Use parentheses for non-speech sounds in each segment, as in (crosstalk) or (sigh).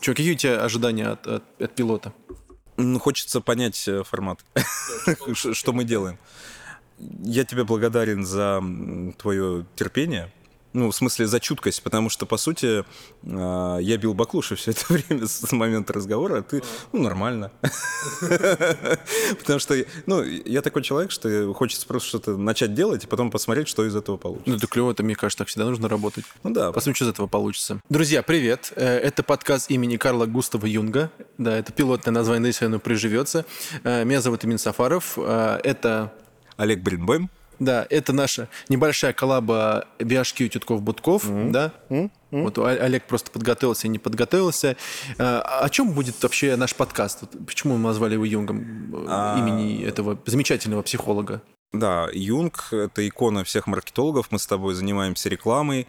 Че, какие у тебя ожидания от, от, от пилота? Ну, хочется понять э, формат, (laughs) что мы делаем. Я тебе благодарен за твое терпение ну, в смысле, за чуткость, потому что, по сути, а, я бил баклуши все это (laughs) время с момента разговора, а ты, ну, нормально. (laughs) Потому что, ну, я такой человек, что хочется просто что-то начать делать и потом посмотреть, что из этого получится. Ну, это клево, это, мне кажется, так всегда нужно работать. Ну да. Посмотрим, что из этого получится. Друзья, привет. Э, это подкаст имени Карла Густава Юнга. Да, это пилотное название, надеюсь, оно приживется. Э, меня зовут Имин Сафаров. Э, это... Олег Бринбойм. Да, это наша небольшая коллаба Биашки Тютков-Будков, mm-hmm. да? Mm-hmm. Вот Олег просто подготовился и не подготовился. А, о чем будет вообще наш подкаст? Почему мы назвали его Юнгом, а... имени этого замечательного психолога? Да, Юнг — это икона всех маркетологов. Мы с тобой занимаемся рекламой,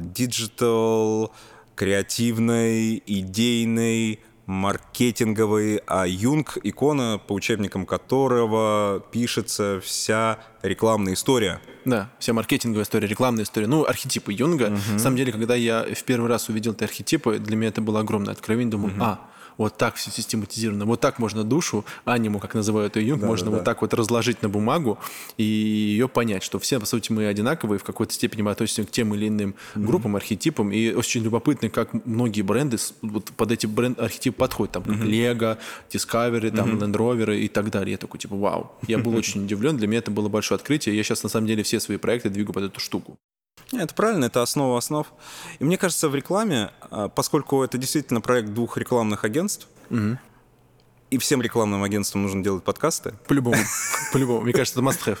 digital, угу. креативной, идейной, маркетинговый, а Юнг — икона, по учебникам которого пишется вся рекламная история. Да, вся маркетинговая история, рекламная история. Ну, архетипы Юнга. Угу. На самом деле, когда я в первый раз увидел эти архетипы, для меня это было огромное откровение. Думаю, угу. а, вот так все систематизировано, вот так можно душу, аниму, как называют ее, да, можно да, вот да. так вот разложить на бумагу и ее понять, что все, по сути, мы одинаковые, в какой-то степени мы относимся к тем или иным mm-hmm. группам, архетипам, и очень любопытно, как многие бренды вот под эти бренд архетипы подходят, там, как mm-hmm. Lego, Discovery, там, mm-hmm. Land Rover и так далее. Я такой, типа, вау. Я был (laughs) очень удивлен, для меня это было большое открытие, я сейчас, на самом деле, все свои проекты двигаю под эту штуку. Это правильно, это основа основ. И мне кажется, в рекламе, а, поскольку это действительно проект двух рекламных агентств, угу. и всем рекламным агентствам нужно делать подкасты. По-любому, (laughs) по-любому. Мне кажется, это must-have.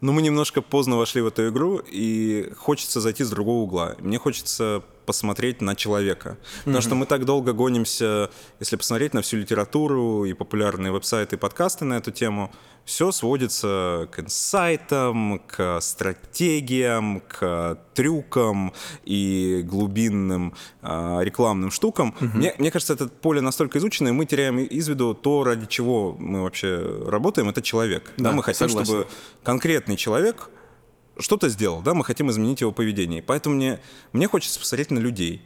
Но мы немножко поздно вошли в эту игру, и хочется зайти с другого угла. Мне хочется посмотреть на человека. Потому mm-hmm. что мы так долго гонимся, если посмотреть на всю литературу и популярные веб-сайты и подкасты на эту тему, все сводится к инсайтам, к стратегиям, к трюкам и глубинным э, рекламным штукам. Mm-hmm. Мне, мне кажется, это поле настолько изученное, мы теряем из виду то, ради чего мы вообще работаем, это человек. Да, да, мы хотим, согласен. чтобы конкретный человек что-то сделал, да, мы хотим изменить его поведение. Поэтому мне, мне хочется посмотреть на людей.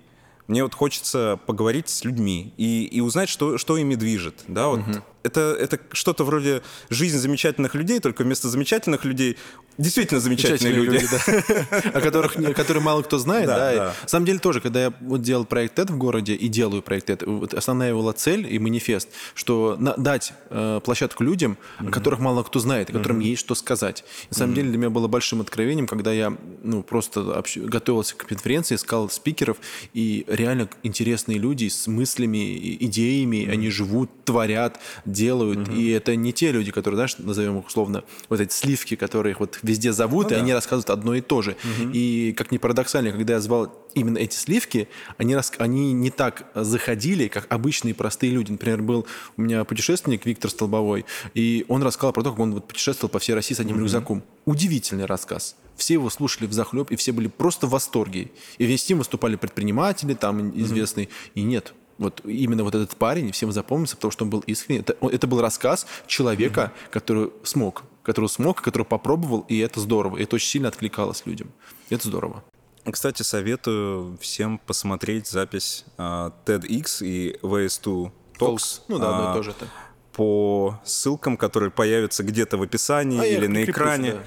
Мне вот хочется поговорить с людьми и, и узнать, что, что ими движет. Да, вот угу это, это что-то вроде жизнь замечательных людей, только вместо замечательных людей действительно замечательные, люди. люди да. (laughs) о которых которые мало кто знает. Да, да. Да. На самом деле тоже, когда я вот делал проект TED в городе и делаю проект TED, вот основная его цель и манифест, что на, дать э, площадку людям, mm-hmm. о которых мало кто знает, о которым mm-hmm. есть что сказать. На самом mm-hmm. деле для меня было большим откровением, когда я ну, просто общ... готовился к конференции, искал спикеров, и реально интересные люди с мыслями, идеями, mm-hmm. они живут, творят, делают. Угу. И это не те люди, которые, знаешь, назовем их условно, вот эти сливки, которые их вот везде зовут, ну, и да. они рассказывают одно и то же. Угу. И как ни парадоксально, когда я звал именно эти сливки, они, рас... они не так заходили, как обычные простые люди. Например, был у меня путешественник Виктор Столбовой, и он рассказал про то, как он вот путешествовал по всей России с одним угу. рюкзаком. Удивительный рассказ. Все его слушали в захлеб, и все были просто в восторге. И вместе с ним выступали предприниматели, там известные. Угу. И нет, вот именно вот этот парень всем запомнился, потому что он был искренний. Это, это был рассказ человека, mm-hmm. который смог, который смог, который попробовал, и это здорово. И это очень сильно откликалось людям. Это здорово. Кстати, советую всем посмотреть запись uh, TEDx и VS2 Talks. Ну да, одно и то же это. По ссылкам, которые появятся где-то в описании а или на экране. Да.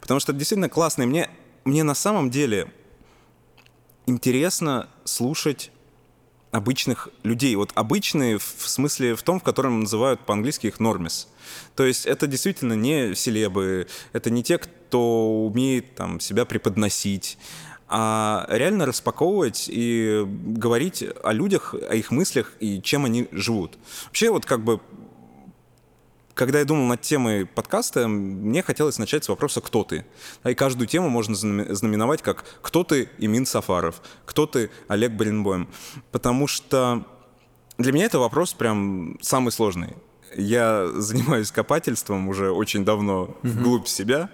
Потому что это действительно классно. И мне, мне на самом деле интересно слушать обычных людей. Вот обычные в смысле в том, в котором называют по-английски их нормис. То есть это действительно не селебы, это не те, кто умеет там, себя преподносить, а реально распаковывать и говорить о людях, о их мыслях и чем они живут. Вообще вот как бы когда я думал над темой подкаста, мне хотелось начать с вопроса «Кто ты?». И каждую тему можно знаменовать как «Кто ты Имин Сафаров?», «Кто ты Олег Баренбоем?». Потому что для меня это вопрос прям самый сложный. Я занимаюсь копательством уже очень давно угу. вглубь себя.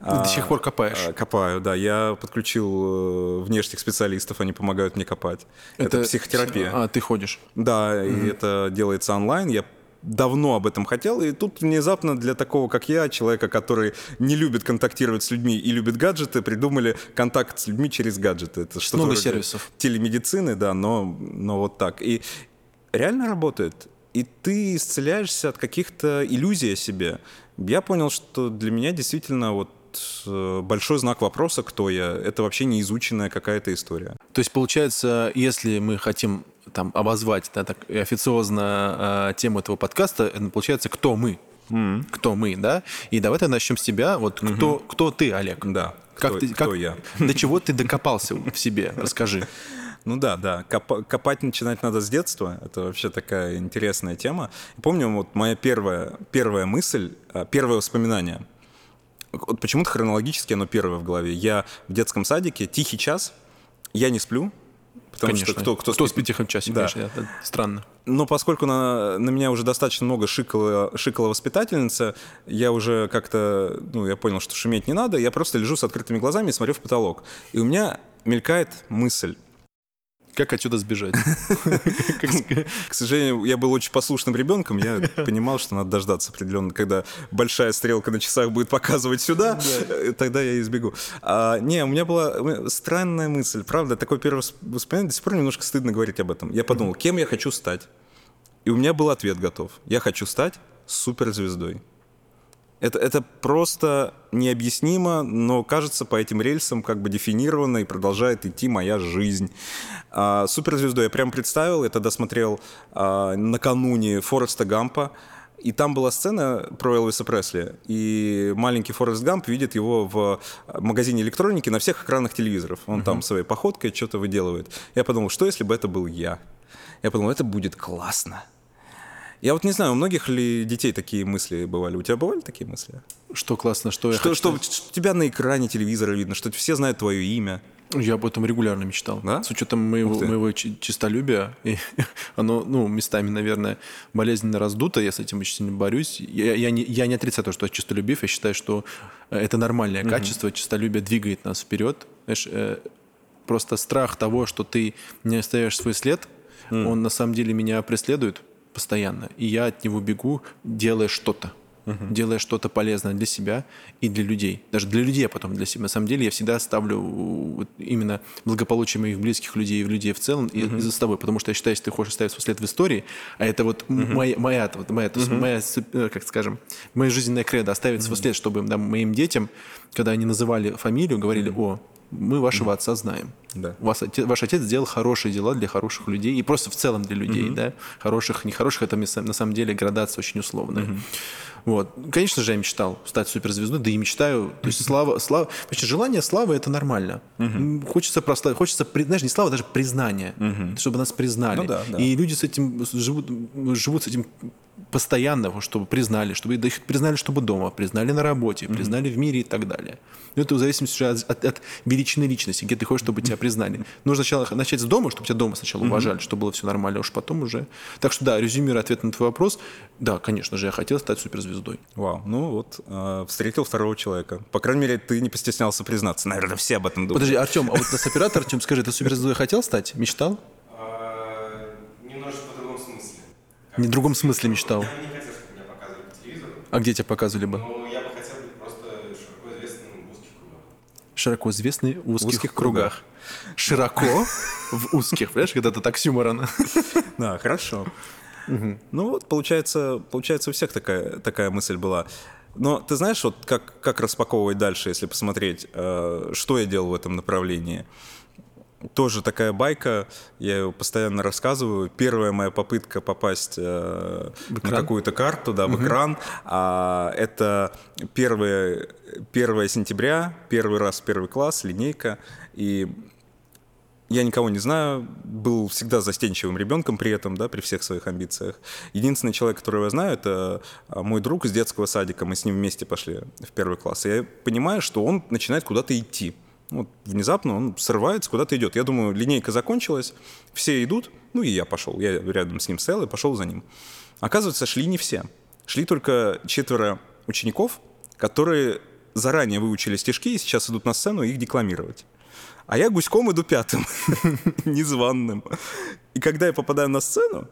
До сих пор копаешь? А, копаю, да. Я подключил э, внешних специалистов, они помогают мне копать. Это, это психотерапия. А, ты ходишь? Да, угу. и это делается онлайн. Я давно об этом хотел, и тут внезапно для такого, как я, человека, который не любит контактировать с людьми и любит гаджеты, придумали контакт с людьми через гаджеты. Это что-то Много сервисов. Телемедицины, да, но, но вот так. И реально работает. И ты исцеляешься от каких-то иллюзий о себе. Я понял, что для меня действительно вот э, большой знак вопроса, кто я. Это вообще не изученная какая-то история. То есть, получается, если мы хотим там обозвать да, так официозно э, тему этого подкаста, это получается, кто мы? Mm. Кто мы, да? И давай тогда начнем с тебя. Вот mm-hmm. кто, кто ты, Олег? Да. Как кто, ты, как, кто я? До чего ты докопался в себе? Расскажи. (laughs) Ну да, да. Коп, копать начинать надо с детства. Это вообще такая интересная тема. Помню, вот моя первая, первая мысль, а, первое воспоминание. Вот почему-то хронологически оно первое в голове. Я в детском садике, тихий час, я не сплю, Потому конечно. что кто, кто, кто спит, спит в часе, да. конечно, это странно. Но поскольку на, на меня уже достаточно много шикала, шикала воспитательница, я уже как-то, ну, я понял, что шуметь не надо, я просто лежу с открытыми глазами и смотрю в потолок. И у меня мелькает мысль, как отсюда сбежать? (laughs) К сожалению, я был очень послушным ребенком. Я (laughs) понимал, что надо дождаться определенно, когда большая стрелка на часах будет показывать сюда, э, тогда я избегу. А, не, у меня была странная мысль. Правда, такое первое воспоминание, до сих пор немножко стыдно говорить об этом. Я подумал, кем я хочу стать? И у меня был ответ готов. Я хочу стать суперзвездой. Это, это просто необъяснимо, но кажется по этим рельсам как бы дефинировано и продолжает идти моя жизнь. А, суперзвезду я прям представил, я тогда смотрел а, накануне Фореста Гампа, и там была сцена про Элвиса Пресли, и маленький Форест Гамп видит его в магазине электроники на всех экранах телевизоров. Он uh-huh. там своей походкой что-то выделывает. Я подумал, что если бы это был я? Я подумал, это будет классно. Я вот не знаю, у многих ли детей такие мысли бывали? У тебя бывали такие мысли? Что классно, что я что, хочу... что тебя на экране телевизора видно, что все знают твое имя. Я об этом регулярно мечтал. Да? С учетом моего, моего чистолюбия, и (laughs) оно, ну, местами, наверное, болезненно раздуто, я с этим очень сильно борюсь. Я, я, не, я не отрицаю то, что я чистолюбив, я считаю, что это нормальное угу. качество, чистолюбие двигает нас вперед. Знаешь, э, просто страх того, что ты не оставишь свой след, mm. он на самом деле меня преследует постоянно. И я от него бегу, делая что-то. Uh-huh. Делая что-то полезное для себя и для людей. Даже для людей, а потом для себя. На самом деле я всегда ставлю именно благополучие моих близких людей и людей в целом uh-huh. и, за собой. Потому что я считаю, если ты хочешь оставить свой след в истории, а это вот uh-huh. моя, моя, вот моя, uh-huh. моя, э, как скажем, моя жизненная кредо, оставить uh-huh. свой след, чтобы да, моим детям, когда они называли фамилию, говорили, uh-huh. о, мы вашего отца знаем. Да. Вас, ваш отец сделал хорошие дела для хороших людей и просто в целом для людей, mm да, хороших, нехороших, это на самом деле градация очень условная. mm Вот. Конечно же, я мечтал стать суперзвездой, да и мечтаю. То есть слава, слава, вообще желание славы это нормально. mm Хочется прославить, хочется, знаешь, не слава, даже признание, mm чтобы нас признали. Ну, да, да. И люди с этим живут, живут с этим постоянно, чтобы признали, чтобы их признали, чтобы дома, признали на работе, mm-hmm. признали в мире и так далее. Но это в зависимости от, от, от величины личности, где ты хочешь, чтобы тебя признали. Нужно сначала начать с дома, чтобы тебя дома сначала уважали, mm-hmm. чтобы было все нормально, а уж потом уже. Так что да, резюмируя ответ на твой вопрос, да, конечно же, я хотел стать суперзвездой. Вау, ну вот, э, встретил второго человека. По крайней мере, ты не постеснялся признаться. Наверное, все об этом думают. Подожди, Артем, а вот нас оператор, Артем, скажи, ты суперзвездой хотел стать? Мечтал? Не в другом смысле мечтал. Я не хотел, чтобы меня показывали по телевизору. А где тебя показывали бы? Ну, я бы хотел быть просто широко известным в узких кругах. Широко известный в узких, узких кругах. кругах. Широко в узких, понимаешь, когда это так с юмором. (laughs) Да, хорошо. Ну вот, получается, получается, у всех такая, такая мысль была. Но ты знаешь, вот как, как распаковывать дальше, если посмотреть, э, что я делал в этом направлении? Тоже такая байка, я ее постоянно рассказываю. Первая моя попытка попасть э, на какую-то карту, да, в угу. экран, а, это 1, 1 сентября, первый раз первый класс, линейка, и я никого не знаю, был всегда застенчивым ребенком при этом, да, при всех своих амбициях. Единственный человек, которого я знаю, это а, мой друг из детского садика, мы с ним вместе пошли в первый класс. И я понимаю, что он начинает куда-то идти. Вот внезапно он срывается, куда-то идет. Я думаю, линейка закончилась, все идут, ну и я пошел. Я рядом с ним стоял и пошел за ним. Оказывается, шли не все. Шли только четверо учеников, которые заранее выучили стишки и сейчас идут на сцену их декламировать. А я гуськом иду пятым, (laughs) незваным. И когда я попадаю на сцену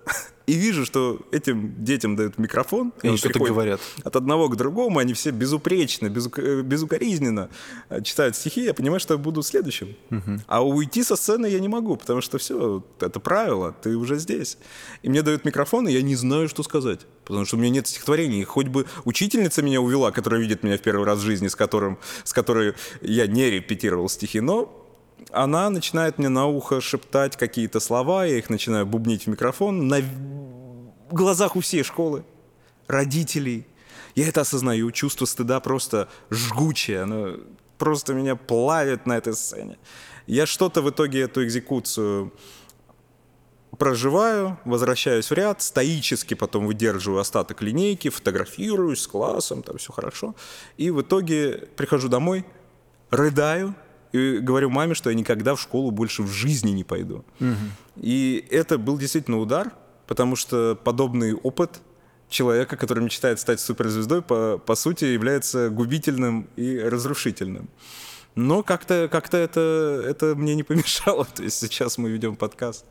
и вижу, что этим детям дают микрофон, и они что-то говорят. От одного к другому, они все безупречно, безук... безукоризненно читают стихи, я понимаю, что я буду следующим. Угу. А уйти со сцены я не могу, потому что все, это правило, ты уже здесь. И мне дают микрофон, и я не знаю, что сказать. Потому что у меня нет стихотворений. Хоть бы учительница меня увела, которая видит меня в первый раз в жизни, с, которым, с которой я не репетировал стихи, но она начинает мне на ухо шептать какие-то слова, я их начинаю бубнить в микрофон на глазах у всей школы, родителей. Я это осознаю, чувство стыда просто жгучее, оно просто меня плавит на этой сцене. Я что-то в итоге эту экзекуцию проживаю, возвращаюсь в ряд, стоически потом выдерживаю остаток линейки, фотографируюсь с классом, там все хорошо. И в итоге прихожу домой, рыдаю, и говорю маме, что я никогда в школу больше в жизни не пойду. Угу. И это был действительно удар, потому что подобный опыт человека, который мечтает стать суперзвездой, по, по сути является губительным и разрушительным. Но как-то как это, это мне не помешало. (laughs) То есть сейчас мы ведем подкаст.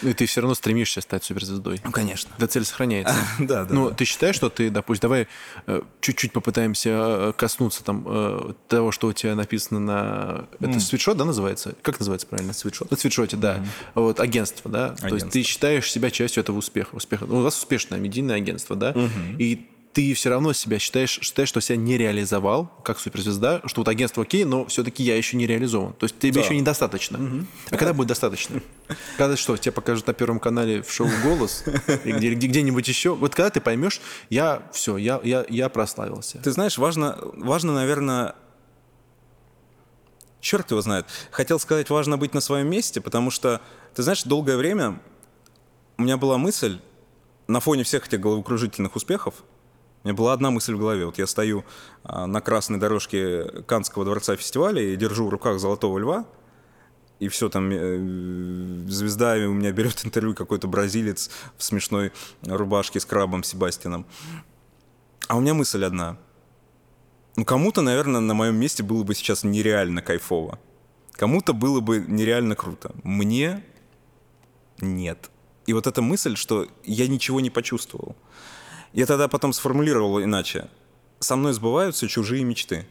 Ну и ты все равно стремишься стать суперзвездой. Ну, конечно. Да цель сохраняется. (laughs) да, да. Ну, ты считаешь, что ты, допустим, давай э, чуть-чуть попытаемся э, коснуться там э, того, что у тебя написано на... Это свитшот, да, называется? Как называется правильно? Свитшот. На свитшоте, да. Вот, агентство, да? То есть ты считаешь себя частью этого успеха. успеха. Ну, у вас успешное медийное агентство, да? И ты все равно себя считаешь, считаешь, что себя не реализовал как суперзвезда, что вот агентство окей, но все-таки я еще не реализован. То есть тебе да. еще недостаточно. Угу. А когда будет достаточно? Когда что, тебе покажут на Первом канале в шоу «Голос» или где-нибудь еще? Вот когда ты поймешь, я все, я, я, я прославился. Ты знаешь, важно, важно, наверное, черт его знает. Хотел сказать, важно быть на своем месте, потому что, ты знаешь, долгое время у меня была мысль на фоне всех этих головокружительных успехов, у меня была одна мысль в голове. Вот я стою а, на красной дорожке Канского дворца фестиваля и держу в руках золотого льва, и все там э, звезда у меня берет интервью какой-то бразилец в смешной рубашке с крабом Себастином. А у меня мысль одна. Ну, кому-то, наверное, на моем месте было бы сейчас нереально кайфово. Кому-то было бы нереально круто. Мне нет. И вот эта мысль, что я ничего не почувствовал. Я тогда потом сформулировал иначе. Со мной сбываются чужие мечты.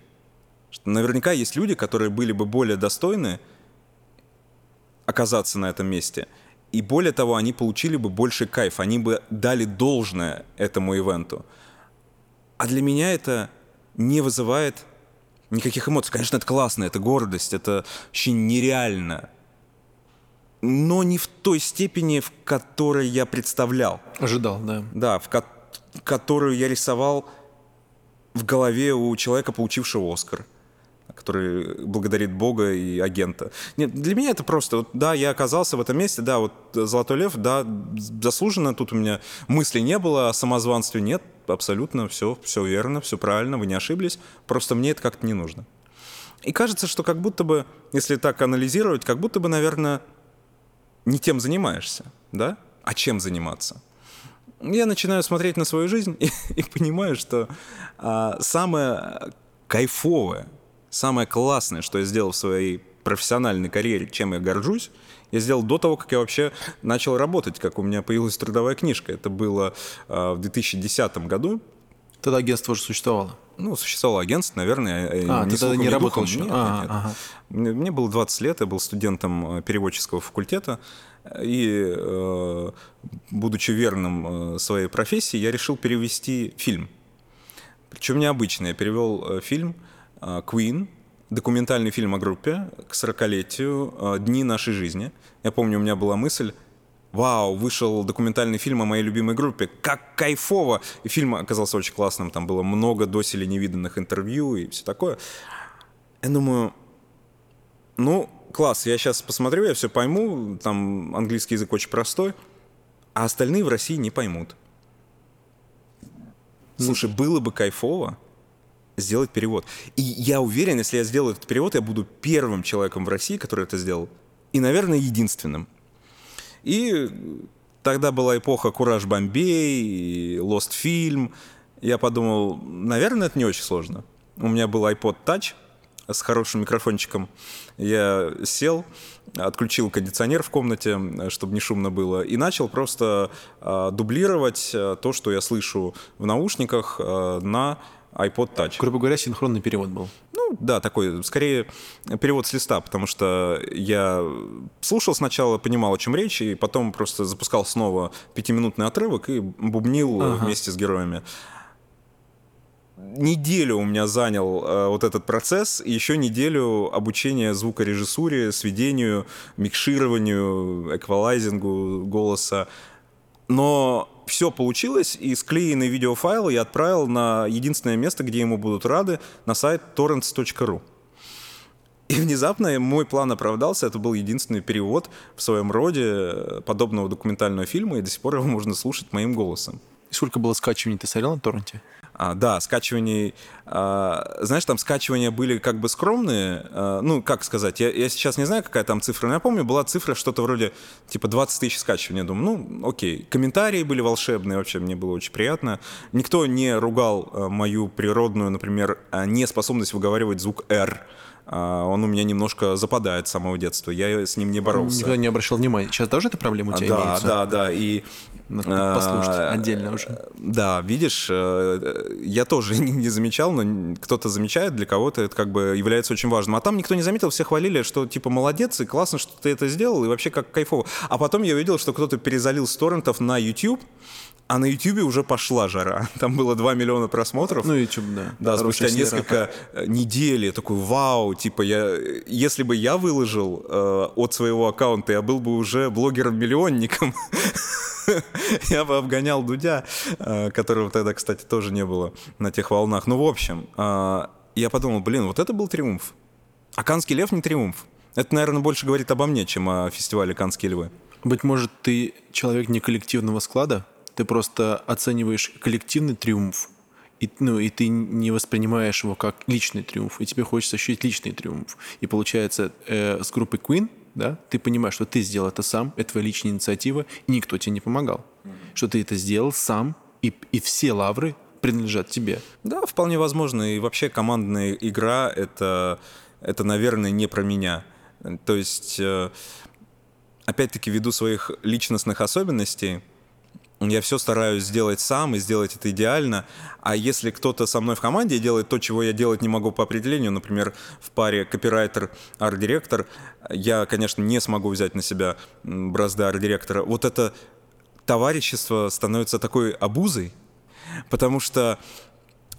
Что наверняка есть люди, которые были бы более достойны оказаться на этом месте. И более того, они получили бы больше кайф, они бы дали должное этому ивенту. А для меня это не вызывает никаких эмоций. Конечно, это классно, это гордость, это вообще нереально. Но не в той степени, в которой я представлял. Ожидал, да. Да, в, ко- которую я рисовал в голове у человека, получившего Оскар который благодарит Бога и агента. Нет, для меня это просто, вот, да, я оказался в этом месте, да, вот «Золотой лев», да, заслуженно, тут у меня мыслей не было, о самозванстве нет, абсолютно все, все верно, все правильно, вы не ошиблись, просто мне это как-то не нужно. И кажется, что как будто бы, если так анализировать, как будто бы, наверное, не тем занимаешься, да? А чем заниматься? Я начинаю смотреть на свою жизнь (laughs) и, и понимаю, что а, самое кайфовое, самое классное, что я сделал в своей профессиональной карьере, чем я горжусь, я сделал до того, как я вообще начал работать, как у меня появилась трудовая книжка. Это было а, в 2010 году. Тогда агентство уже существовало? Ну, существовало агентство, наверное. А, не ты тогда не работал еще? Нет, а, нет. Ага. Мне, мне было 20 лет, я был студентом э, переводческого факультета. И, э, будучи верным э, своей профессии, я решил перевести фильм. Причем необычно. Я перевел э, фильм Queen, документальный фильм о группе к 40-летию «Дни нашей жизни». Я помню, у меня была мысль, вау, вышел документальный фильм о моей любимой группе, как кайфово! И фильм оказался очень классным, там было много доселе невиданных интервью и все такое. Я думаю, ну, класс, я сейчас посмотрю, я все пойму, там английский язык очень простой, а остальные в России не поймут. Слушай, было бы кайфово сделать перевод. И я уверен, если я сделаю этот перевод, я буду первым человеком в России, который это сделал. И, наверное, единственным. И тогда была эпоха Кураж Бомбей, Lost Film. Я подумал, наверное, это не очень сложно. У меня был iPod Touch, с хорошим микрофончиком. Я сел, отключил кондиционер в комнате, чтобы не шумно было, и начал просто э, дублировать э, то, что я слышу в наушниках э, на iPod Touch. Грубо говоря, синхронный перевод был. Ну, да, такой, скорее, перевод с листа, потому что я слушал сначала, понимал, о чем речь, и потом просто запускал снова пятиминутный отрывок и бубнил ага. вместе с героями неделю у меня занял э, вот этот процесс, и еще неделю обучения звукорежиссуре, сведению, микшированию, эквалайзингу голоса. Но все получилось, и склеенный видеофайл я отправил на единственное место, где ему будут рады, на сайт torrents.ru. И внезапно мой план оправдался, это был единственный перевод в своем роде подобного документального фильма, и до сих пор его можно слушать моим голосом. И сколько было скачиваний ты смотрел на торренте? А, да, скачиваний, а, знаешь, там скачивания были как бы скромные, а, ну, как сказать, я, я сейчас не знаю, какая там цифра, но я помню, была цифра что-то вроде, типа, 20 тысяч скачиваний. Я думаю, ну, окей. Комментарии были волшебные, вообще мне было очень приятно. Никто не ругал а, мою природную, например, а, неспособность выговаривать звук «р», а, он у меня немножко западает с самого детства. Я с ним не боролся. Никогда не обращал внимания. Сейчас тоже эта проблема у тебя да, имеется? Да, да, и... Послушать а, отдельно уже. Да, видишь, э, я тоже (laughs) не замечал, но кто-то замечает, для кого-то это как бы является очень важным. А там никто не заметил, все хвалили, что типа молодец и классно, что ты это сделал, и вообще как кайфово. А потом я увидел, что кто-то перезалил с торрентов на YouTube, а на Ютубе уже пошла жара. (laughs) Там было 2 миллиона просмотров. Ну, YouTube, да. Да, спустя несколько э, недель я такой, вау, типа, я, если бы я выложил э, от своего аккаунта, я был бы уже блогером-миллионником. (laughs) (laughs) Я бы обгонял Дудя, э, которого тогда, кстати, тоже не было на тех волнах. Ну, в общем, э, я подумал, блин, вот это был триумф. А Канский лев не триумф. Это, наверное, больше говорит обо мне, чем о фестивале Канские львы. Быть может, ты человек не коллективного склада? Ты просто оцениваешь коллективный триумф, и, ну, и ты не воспринимаешь его как личный триумф, и тебе хочется ощутить личный триумф. И получается, э, с группой Queen, да, ты понимаешь, что ты сделал это сам, это твоя личная инициатива, и никто тебе не помогал. Mm-hmm. Что ты это сделал сам, и, и все лавры принадлежат тебе. Да, вполне возможно. И вообще командная игра это, это наверное, не про меня. То есть, э, опять-таки, ввиду своих личностных особенностей, я все стараюсь сделать сам и сделать это идеально. А если кто-то со мной в команде делает то, чего я делать не могу по определению, например, в паре копирайтер, арт-директор, я, конечно, не смогу взять на себя бразды арт-директора. Вот это товарищество становится такой обузой, потому что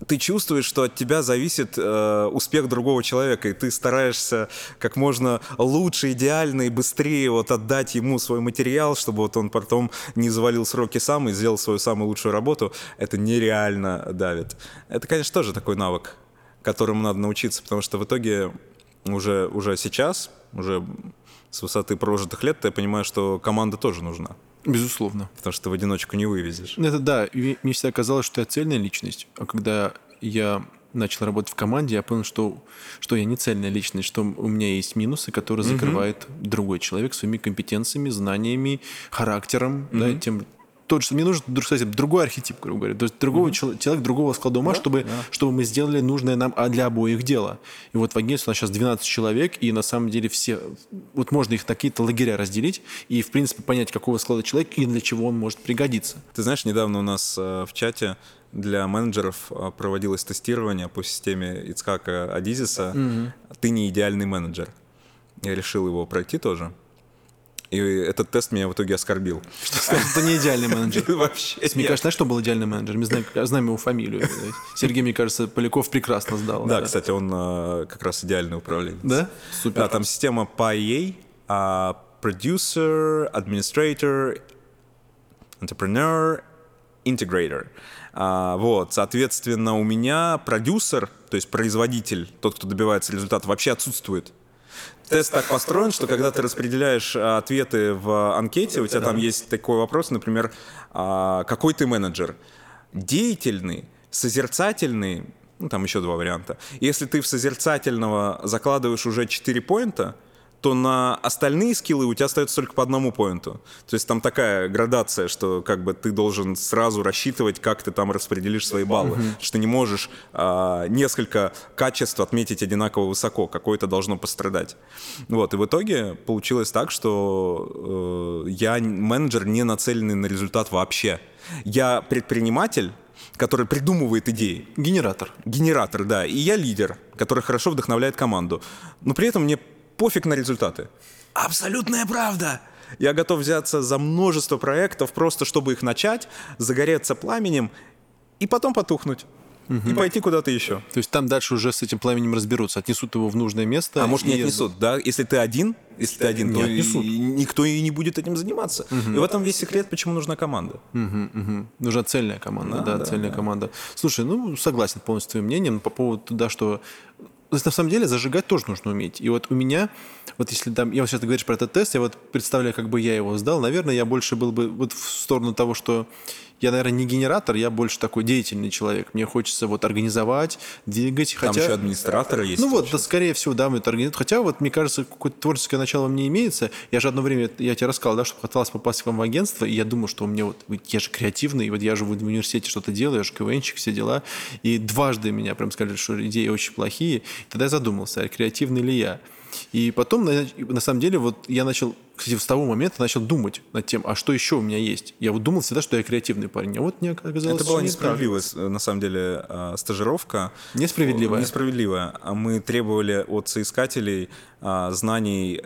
ты чувствуешь, что от тебя зависит э, успех другого человека, и ты стараешься как можно лучше, идеально и быстрее вот отдать ему свой материал, чтобы вот он потом не завалил сроки сам и сделал свою самую лучшую работу. Это нереально давит. Это, конечно, тоже такой навык, которому надо научиться, потому что в итоге уже, уже сейчас, уже с высоты прожитых лет, я понимаю, что команда тоже нужна. Безусловно. Потому что в одиночку не вывезешь. Это да. И мне всегда казалось, что я цельная личность. А когда я начал работать в команде, я понял, что, что я не цельная личность, что у меня есть минусы, которые закрывает mm-hmm. другой человек своими компетенциями, знаниями, характером, mm-hmm. да, тем, тот, что мне нужен, кстати, другой архетип, грубо говоря, то есть другого mm-hmm. человек, другого склада ума, да, чтобы, да. чтобы мы сделали нужное нам а для обоих дело. И вот в агентстве у нас сейчас 12 человек, и на самом деле все, вот можно их на какие-то лагеря разделить и, в принципе, понять, какого склада человек и для чего он может пригодиться. Ты знаешь, недавно у нас э, в чате для менеджеров э, проводилось тестирование по системе Ицхака Адизиса mm-hmm. «Ты не идеальный менеджер». Я решил его пройти тоже. И этот тест меня в итоге оскорбил. Что не идеальный менеджер. (laughs) Вообще. Мне кажется, что был идеальный менеджер? Мы знаем, его фамилию. Сергей, мне кажется, Поляков прекрасно сдал. Да, кстати, он э, как раз идеальный управленец. Да? Супер. Да, там система PIA, Producer, Administrator, Entrepreneur, Integrator. Uh, вот, соответственно, у меня продюсер, то есть производитель, тот, кто добивается результата, вообще отсутствует. Тест так построен, что когда ты распределяешь а, ответы в анкете, у тебя там есть такой вопрос, например, а, какой ты менеджер? Деятельный, созерцательный, ну там еще два варианта. Если ты в созерцательного закладываешь уже 4 поинта, то на остальные скиллы у тебя остается только по одному поинту. То есть там такая градация, что как бы ты должен сразу рассчитывать, как ты там распределишь свои баллы. Mm-hmm. Что ты не можешь а, несколько качеств отметить одинаково высоко, какое-то должно пострадать. Вот, и в итоге получилось так, что э, я менеджер не нацеленный на результат вообще. Я предприниматель, который придумывает идеи. Генератор. Генератор, да. И я лидер, который хорошо вдохновляет команду. Но при этом мне пофиг на результаты. Абсолютная правда. Я готов взяться за множество проектов, просто чтобы их начать, загореться пламенем и потом потухнуть. Угу. И пойти куда-то еще. То есть там дальше уже с этим пламенем разберутся, отнесут его в нужное место. А может не отнесут, да? Если ты один, если ты один, то отнесут. И никто и не будет этим заниматься. Угу. И в этом весь секрет, почему нужна команда. Угу, угу. Нужна цельная команда, да, да, да цельная да. команда. Слушай, ну согласен полностью с твоим мнением по поводу да, что на самом деле зажигать тоже нужно уметь. И вот у меня, вот если там, я вот сейчас говоришь про этот тест, я вот представляю, как бы я его сдал, наверное, я больше был бы вот в сторону того, что я, наверное, не генератор, я больше такой деятельный человек. Мне хочется вот организовать, двигать. Там хотя... еще администраторы есть. Ну вот, да, скорее всего, да, мы это организуем. Хотя вот, мне кажется, какое-то творческое начало мне имеется. Я же одно время, я тебе рассказал, да, что хотелось попасть к вам в агентство, и я думал, что у меня вот, я же креативный, и вот я же в университете что-то делаю, я же КВНчик, все дела. И дважды меня прям сказали, что идеи очень плохие. И тогда я задумался, а креативный ли я. И потом, на, на самом деле, вот я начал, кстати, с того момента начал думать над тем, а что еще у меня есть. Я вот думал всегда, что я креативный парень, а вот мне оказалось, Это была несправедливая, на самом деле, а, стажировка. Несправедливая. Несправедливая. А мы требовали от соискателей а, знаний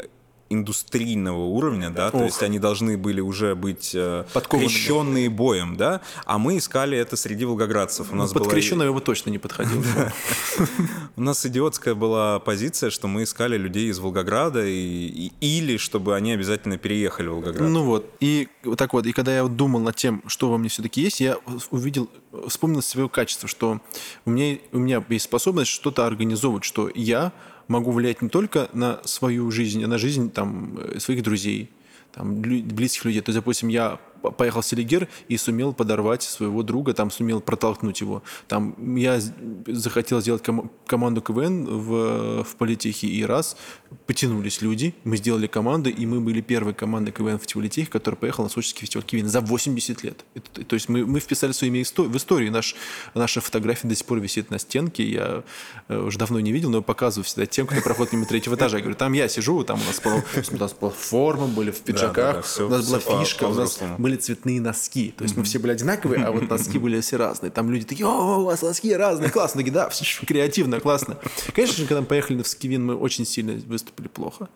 индустрийного уровня, да, Ох. то есть они должны были уже быть э, крещенные боем, да, а мы искали это среди волгоградцев. У нас Под была... крещенного его точно не подходил. (laughs) У нас идиотская была позиция, что мы искали людей из Волгограда или чтобы они обязательно переехали в Волгоград. Ну вот, и так вот, и когда я думал над тем, что во мне все-таки есть, я увидел, вспомнил свое качество, что у меня, у меня есть способность что-то организовывать, что я могу влиять не только на свою жизнь, а на жизнь там, э, своих друзей, там, близких людей. То есть, допустим, я поехал в Селигер и сумел подорвать своего друга, там сумел протолкнуть его. Там я захотел сделать ком- команду КВН в, в политехе, и раз потянулись люди, мы сделали команду, и мы были первой командой КВН в политехе, которая поехала на Сочинский фестиваль КВН за 80 лет. Это, то есть мы, мы вписали свое имя в историю. Наш, наша фотография до сих пор висит на стенке, я э, уже давно не видел, но показываю всегда тем, кто проходит мимо третьего этажа. Я говорю, там я сижу, там у нас, была, у нас была форма, были в пиджаках, да, да, да, все, у нас была фишка, у нас были цветные носки. То есть мы все были одинаковые, а вот носки были все разные. Там люди такие, о, у вас носки разные, классно. Такие, да, креативно, классно. Конечно же, когда мы поехали в Скивин, мы очень сильно выступили плохо.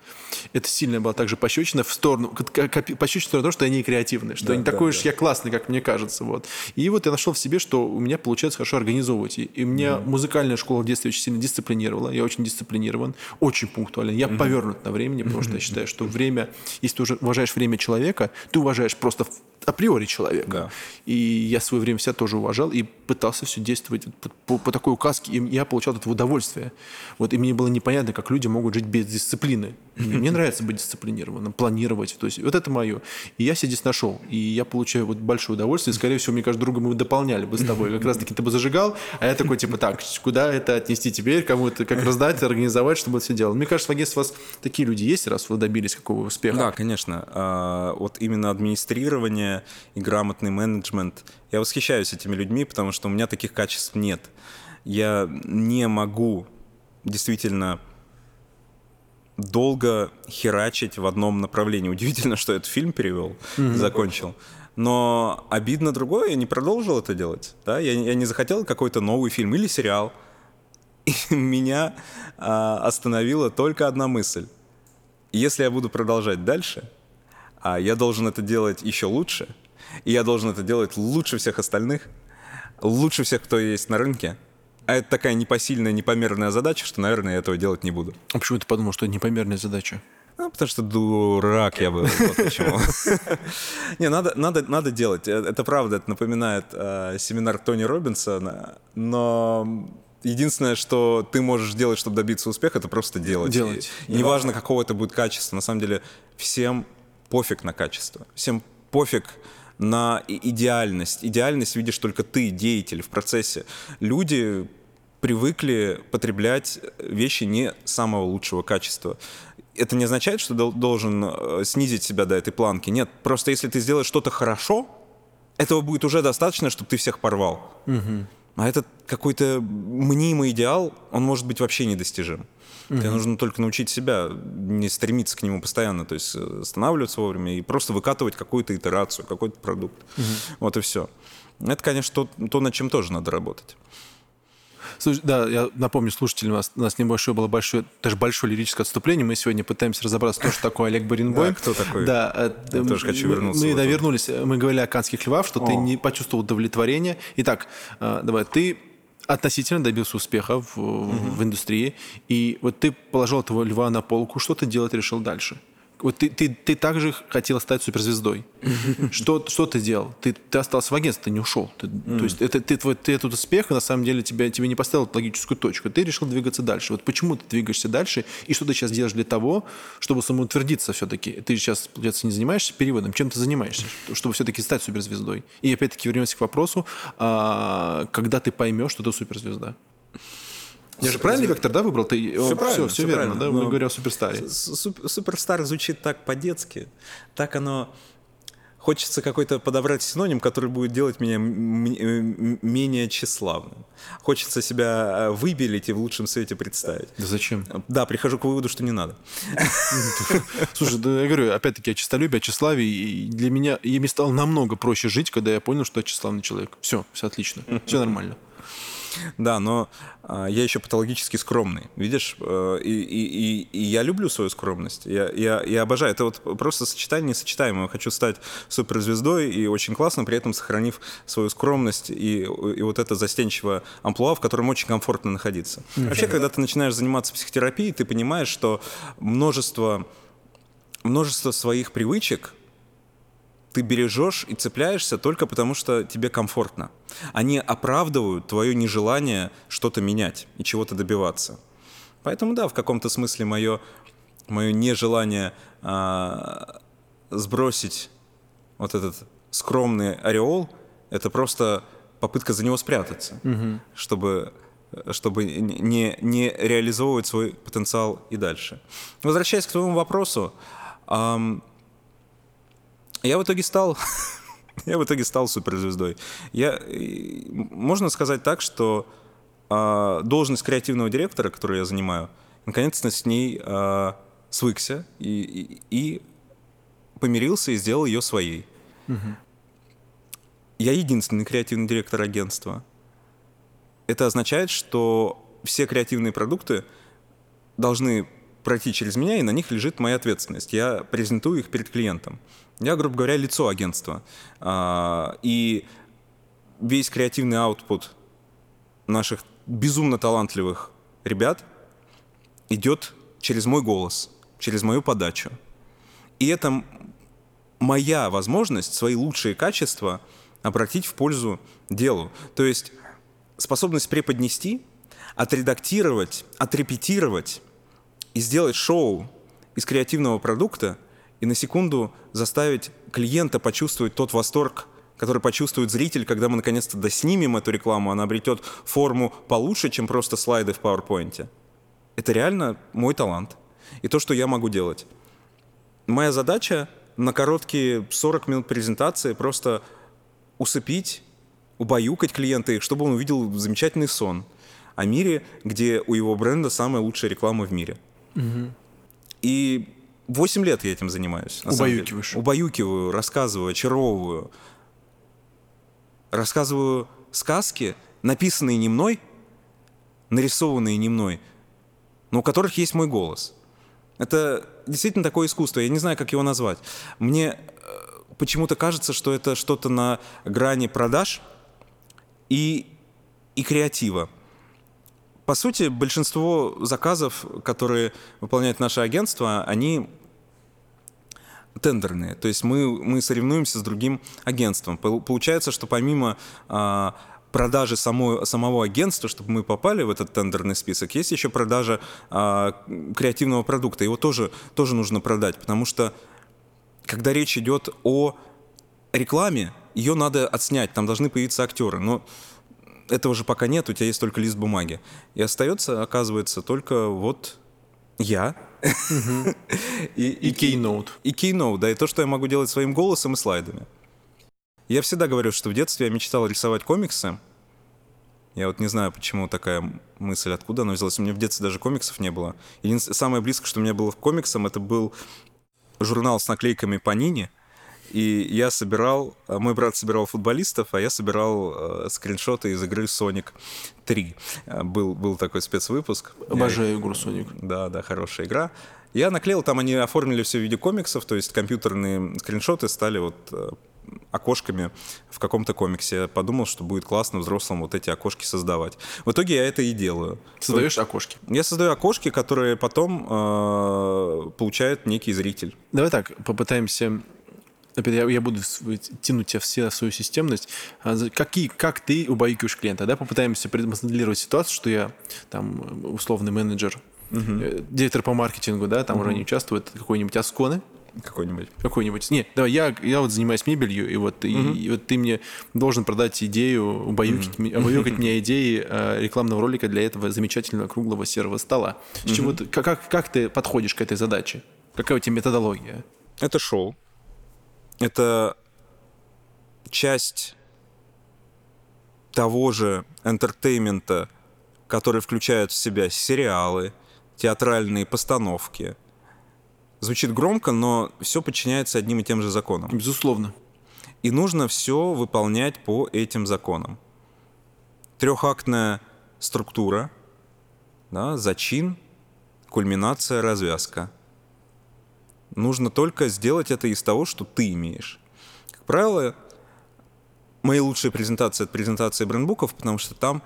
Это сильно было также пощечина в сторону, пощечина в сторону того, что я не креативный, что да, не такой уж я классный, как мне кажется. Вот. И вот я нашел в себе, что у меня получается хорошо организовывать. И, и меня mm. музыкальная школа в детстве очень сильно дисциплинировала. Я очень дисциплинирован, очень пунктуален. Я mm. повернут на времени, потому что я считаю, что время, если ты уже уважаешь время человека, ты уважаешь просто априори человека. Да. И я в свое время себя тоже уважал и пытался все действовать по, по, по такой указке, и я получал это удовольствие. Вот, и мне было непонятно, как люди могут жить без дисциплины. Мне нравится быть дисциплинированным, планировать. То есть вот это мое. И я себя здесь нашел. И я получаю вот большое удовольствие. И, скорее всего, мне кажется, друга мы дополняли бы с тобой. Как раз таки ты бы зажигал, а я такой, типа, так, куда это отнести теперь, кому это, как раздать, организовать, чтобы это все делал. Мне кажется, в агентстве у вас такие люди есть, раз вы добились какого успеха. Да, конечно. А, вот именно администрирование и грамотный менеджмент. Я восхищаюсь этими людьми, потому что у меня таких качеств нет. Я не могу действительно долго херачить в одном направлении. Удивительно, что этот фильм перевел, mm-hmm. закончил. Но обидно другое, я не продолжил это делать. Да? Я, я не захотел какой-то новый фильм или сериал. И (laughs) меня а, остановила только одна мысль. Если я буду продолжать дальше, а я должен это делать еще лучше, и я должен это делать лучше всех остальных, лучше всех, кто есть на рынке, а это такая непосильная, непомерная задача, что, наверное, я этого делать не буду. А почему ты подумал, что это непомерная задача? Ну, потому что дурак я был. Вот почему. (laughs) Не, надо, надо, надо делать. Э, это правда, это напоминает э, семинар Тони Робинсона, но единственное, что ты можешь делать, чтобы добиться успеха, это просто делать. Делать. И, неважно, какого это будет качество. На самом деле, всем пофиг на качество. Всем пофиг на идеальность. Идеальность видишь только ты, деятель в процессе. Люди привыкли потреблять вещи не самого лучшего качества. это не означает, что должен э, снизить себя до этой планки. Нет, просто если ты сделаешь что-то хорошо, этого будет уже достаточно, чтобы ты всех порвал. Угу. А этот какой-то мнимый идеал, он может быть вообще недостижим. Угу. Тебе нужно только научить себя не стремиться к нему постоянно, то есть э, останавливаться вовремя и просто выкатывать какую-то итерацию, какой-то продукт. Угу. Вот и все. Это, конечно, то, то, над чем тоже надо работать. Слушай, да, я напомню слушателям, у нас, у нас небольшое было большое, даже большое лирическое отступление. Мы сегодня пытаемся разобраться, кто же такой Олег Баринбой. Да, кто такой? Да, я мы, тоже хочу вернуться. Мы, да, вернулись. Мы говорили о канских львах, что О. ты не почувствовал удовлетворения. Итак, э, давай, ты относительно добился успеха в, угу. в индустрии, и вот ты положил этого льва на полку, что ты делать решил дальше? Вот ты, ты, ты также хотел стать суперзвездой. (laughs) Что, что ты делал? Ты, ты остался в агентстве, ты не ушел. Ты, mm. То есть это, ты, твой, ты этот успех, на самом деле, тебя, тебе не поставил логическую точку. Ты решил двигаться дальше. Вот почему ты двигаешься дальше, и что ты сейчас делаешь для того, чтобы самоутвердиться все-таки? Ты сейчас, получается, не занимаешься переводом. Чем ты занимаешься, чтобы все-таки стать суперзвездой? И опять-таки вернемся к вопросу, а, когда ты поймешь, что ты суперзвезда? Я же правильный вектор, да, выбрал? Ты, все, он, правильно, все, все верно, да? Мы говорим о суперстаре. Суперстар звучит так по-детски, так оно... Хочется какой-то подобрать синоним, который будет делать меня менее тщеславным. Хочется себя э, выбелить и в лучшем свете представить. Да зачем? Да, прихожу к выводу, что не надо. (laughs) Слушай, да я говорю, опять-таки, о честолюбии, о тщеславии. И для меня, мне стало намного проще жить, когда я понял, что я тщеславный человек. Все, все отлично, все нормально. (laughs) Да, но а, я еще патологически скромный, видишь, э, и, и, и, я люблю свою скромность, я, я, я обожаю. Это вот просто сочетание несочетаемое. Хочу стать суперзвездой и очень классно, при этом сохранив свою скромность и, и вот это застенчивое амплуа, в котором очень комфортно находиться. Mm-hmm. Вообще, когда ты начинаешь заниматься психотерапией, ты понимаешь, что множество, множество своих привычек, ты бережешь и цепляешься только потому, что тебе комфортно. Они оправдывают твое нежелание что-то менять и чего-то добиваться. Поэтому да, в каком-то смысле мое, мое нежелание а, сбросить вот этот скромный ореол, это просто попытка за него спрятаться, угу. чтобы чтобы не, не реализовывать свой потенциал и дальше. Возвращаясь к твоему вопросу, эм, я в итоге стал... (laughs) Я в итоге стал суперзвездой. Я, можно сказать так, что э, должность креативного директора, которую я занимаю, наконец-то с ней э, свыкся и, и, и помирился и сделал ее своей. Угу. Я единственный креативный директор агентства. Это означает, что все креативные продукты должны пройти через меня, и на них лежит моя ответственность. Я презентую их перед клиентом. Я, грубо говоря, лицо агентства. А, и весь креативный аутпут наших безумно талантливых ребят идет через мой голос, через мою подачу. И это моя возможность свои лучшие качества обратить в пользу делу. То есть способность преподнести, отредактировать, отрепетировать и сделать шоу из креативного продукта и на секунду заставить клиента почувствовать тот восторг, который почувствует зритель, когда мы наконец-то доснимем эту рекламу, она обретет форму получше, чем просто слайды в PowerPoint. Это реально мой талант. И то, что я могу делать. Моя задача на короткие 40 минут презентации просто усыпить, убаюкать клиента, чтобы он увидел замечательный сон о мире, где у его бренда самая лучшая реклама в мире. Угу. И 8 лет я этим занимаюсь. Убаюкиваешь. Убаюкиваю, рассказываю, очаровываю. Рассказываю сказки, написанные не мной, нарисованные не мной, но у которых есть мой голос. Это действительно такое искусство, я не знаю, как его назвать. Мне э, почему-то кажется, что это что-то на грани продаж и, и креатива. По сути, большинство заказов, которые выполняет наше агентство, они тендерные. То есть мы, мы соревнуемся с другим агентством. Получается, что помимо а, продажи самой, самого агентства, чтобы мы попали в этот тендерный список, есть еще продажа а, креативного продукта. Его тоже, тоже нужно продать, потому что когда речь идет о рекламе, ее надо отснять, там должны появиться актеры. Но этого же пока нет, у тебя есть только лист бумаги. И остается, оказывается, только вот я, И, и Keynote. И Keynote, да, и то, что я могу делать своим голосом и слайдами. Я всегда говорю, что в детстве я мечтал рисовать комиксы. Я вот не знаю, почему такая мысль, откуда она взялась. У меня в детстве даже комиксов не было. Единственное, самое близкое, что у меня было к комиксам, это был журнал с наклейками Панини. И я собирал, а мой брат собирал футболистов, а я собирал э, скриншоты из игры Sonic 3. Э, был, был такой спецвыпуск. Обожаю игру Sonic. Да, да, хорошая игра. Я наклеил, там они оформили все в виде комиксов, то есть компьютерные скриншоты стали вот э, окошками в каком-то комиксе. Подумал, что будет классно взрослым вот эти окошки создавать. В итоге я это и делаю. Создаешь окошки? Я создаю окошки, которые потом э, получает некий зритель. Давай так, попытаемся опять я, я буду тянуть тебя все свою системность. А какие, как ты убаюкиваешь клиента? Да? Попытаемся предмоделировать ситуацию, что я там условный менеджер, uh директор по маркетингу, да, там uh уже не участвует, какой-нибудь Асконы, какой-нибудь. Какой-нибудь. Нет, давай, я, я вот занимаюсь мебелью, и вот, угу. и, и вот ты мне должен продать идею, убаюкать, угу. убаюкать мне идеи э, рекламного ролика для этого замечательного круглого серого стола. С угу. чего ты, как, как ты подходишь к этой задаче? Какая у тебя методология? Это шоу. Это часть того же энтертеймента, который включает в себя сериалы, театральные постановки – звучит громко, но все подчиняется одним и тем же законам. Безусловно. И нужно все выполнять по этим законам. Трехактная структура, да, зачин, кульминация, развязка. Нужно только сделать это из того, что ты имеешь. Как правило, мои лучшие презентации — это презентации брендбуков, потому что там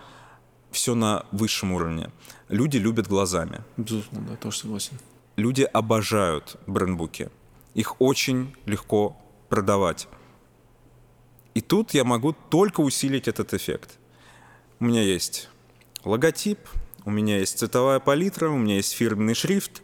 все на высшем уровне. Люди любят глазами. Безусловно, да, тоже согласен люди обожают брендбуки. Их очень легко продавать. И тут я могу только усилить этот эффект. У меня есть логотип, у меня есть цветовая палитра, у меня есть фирменный шрифт,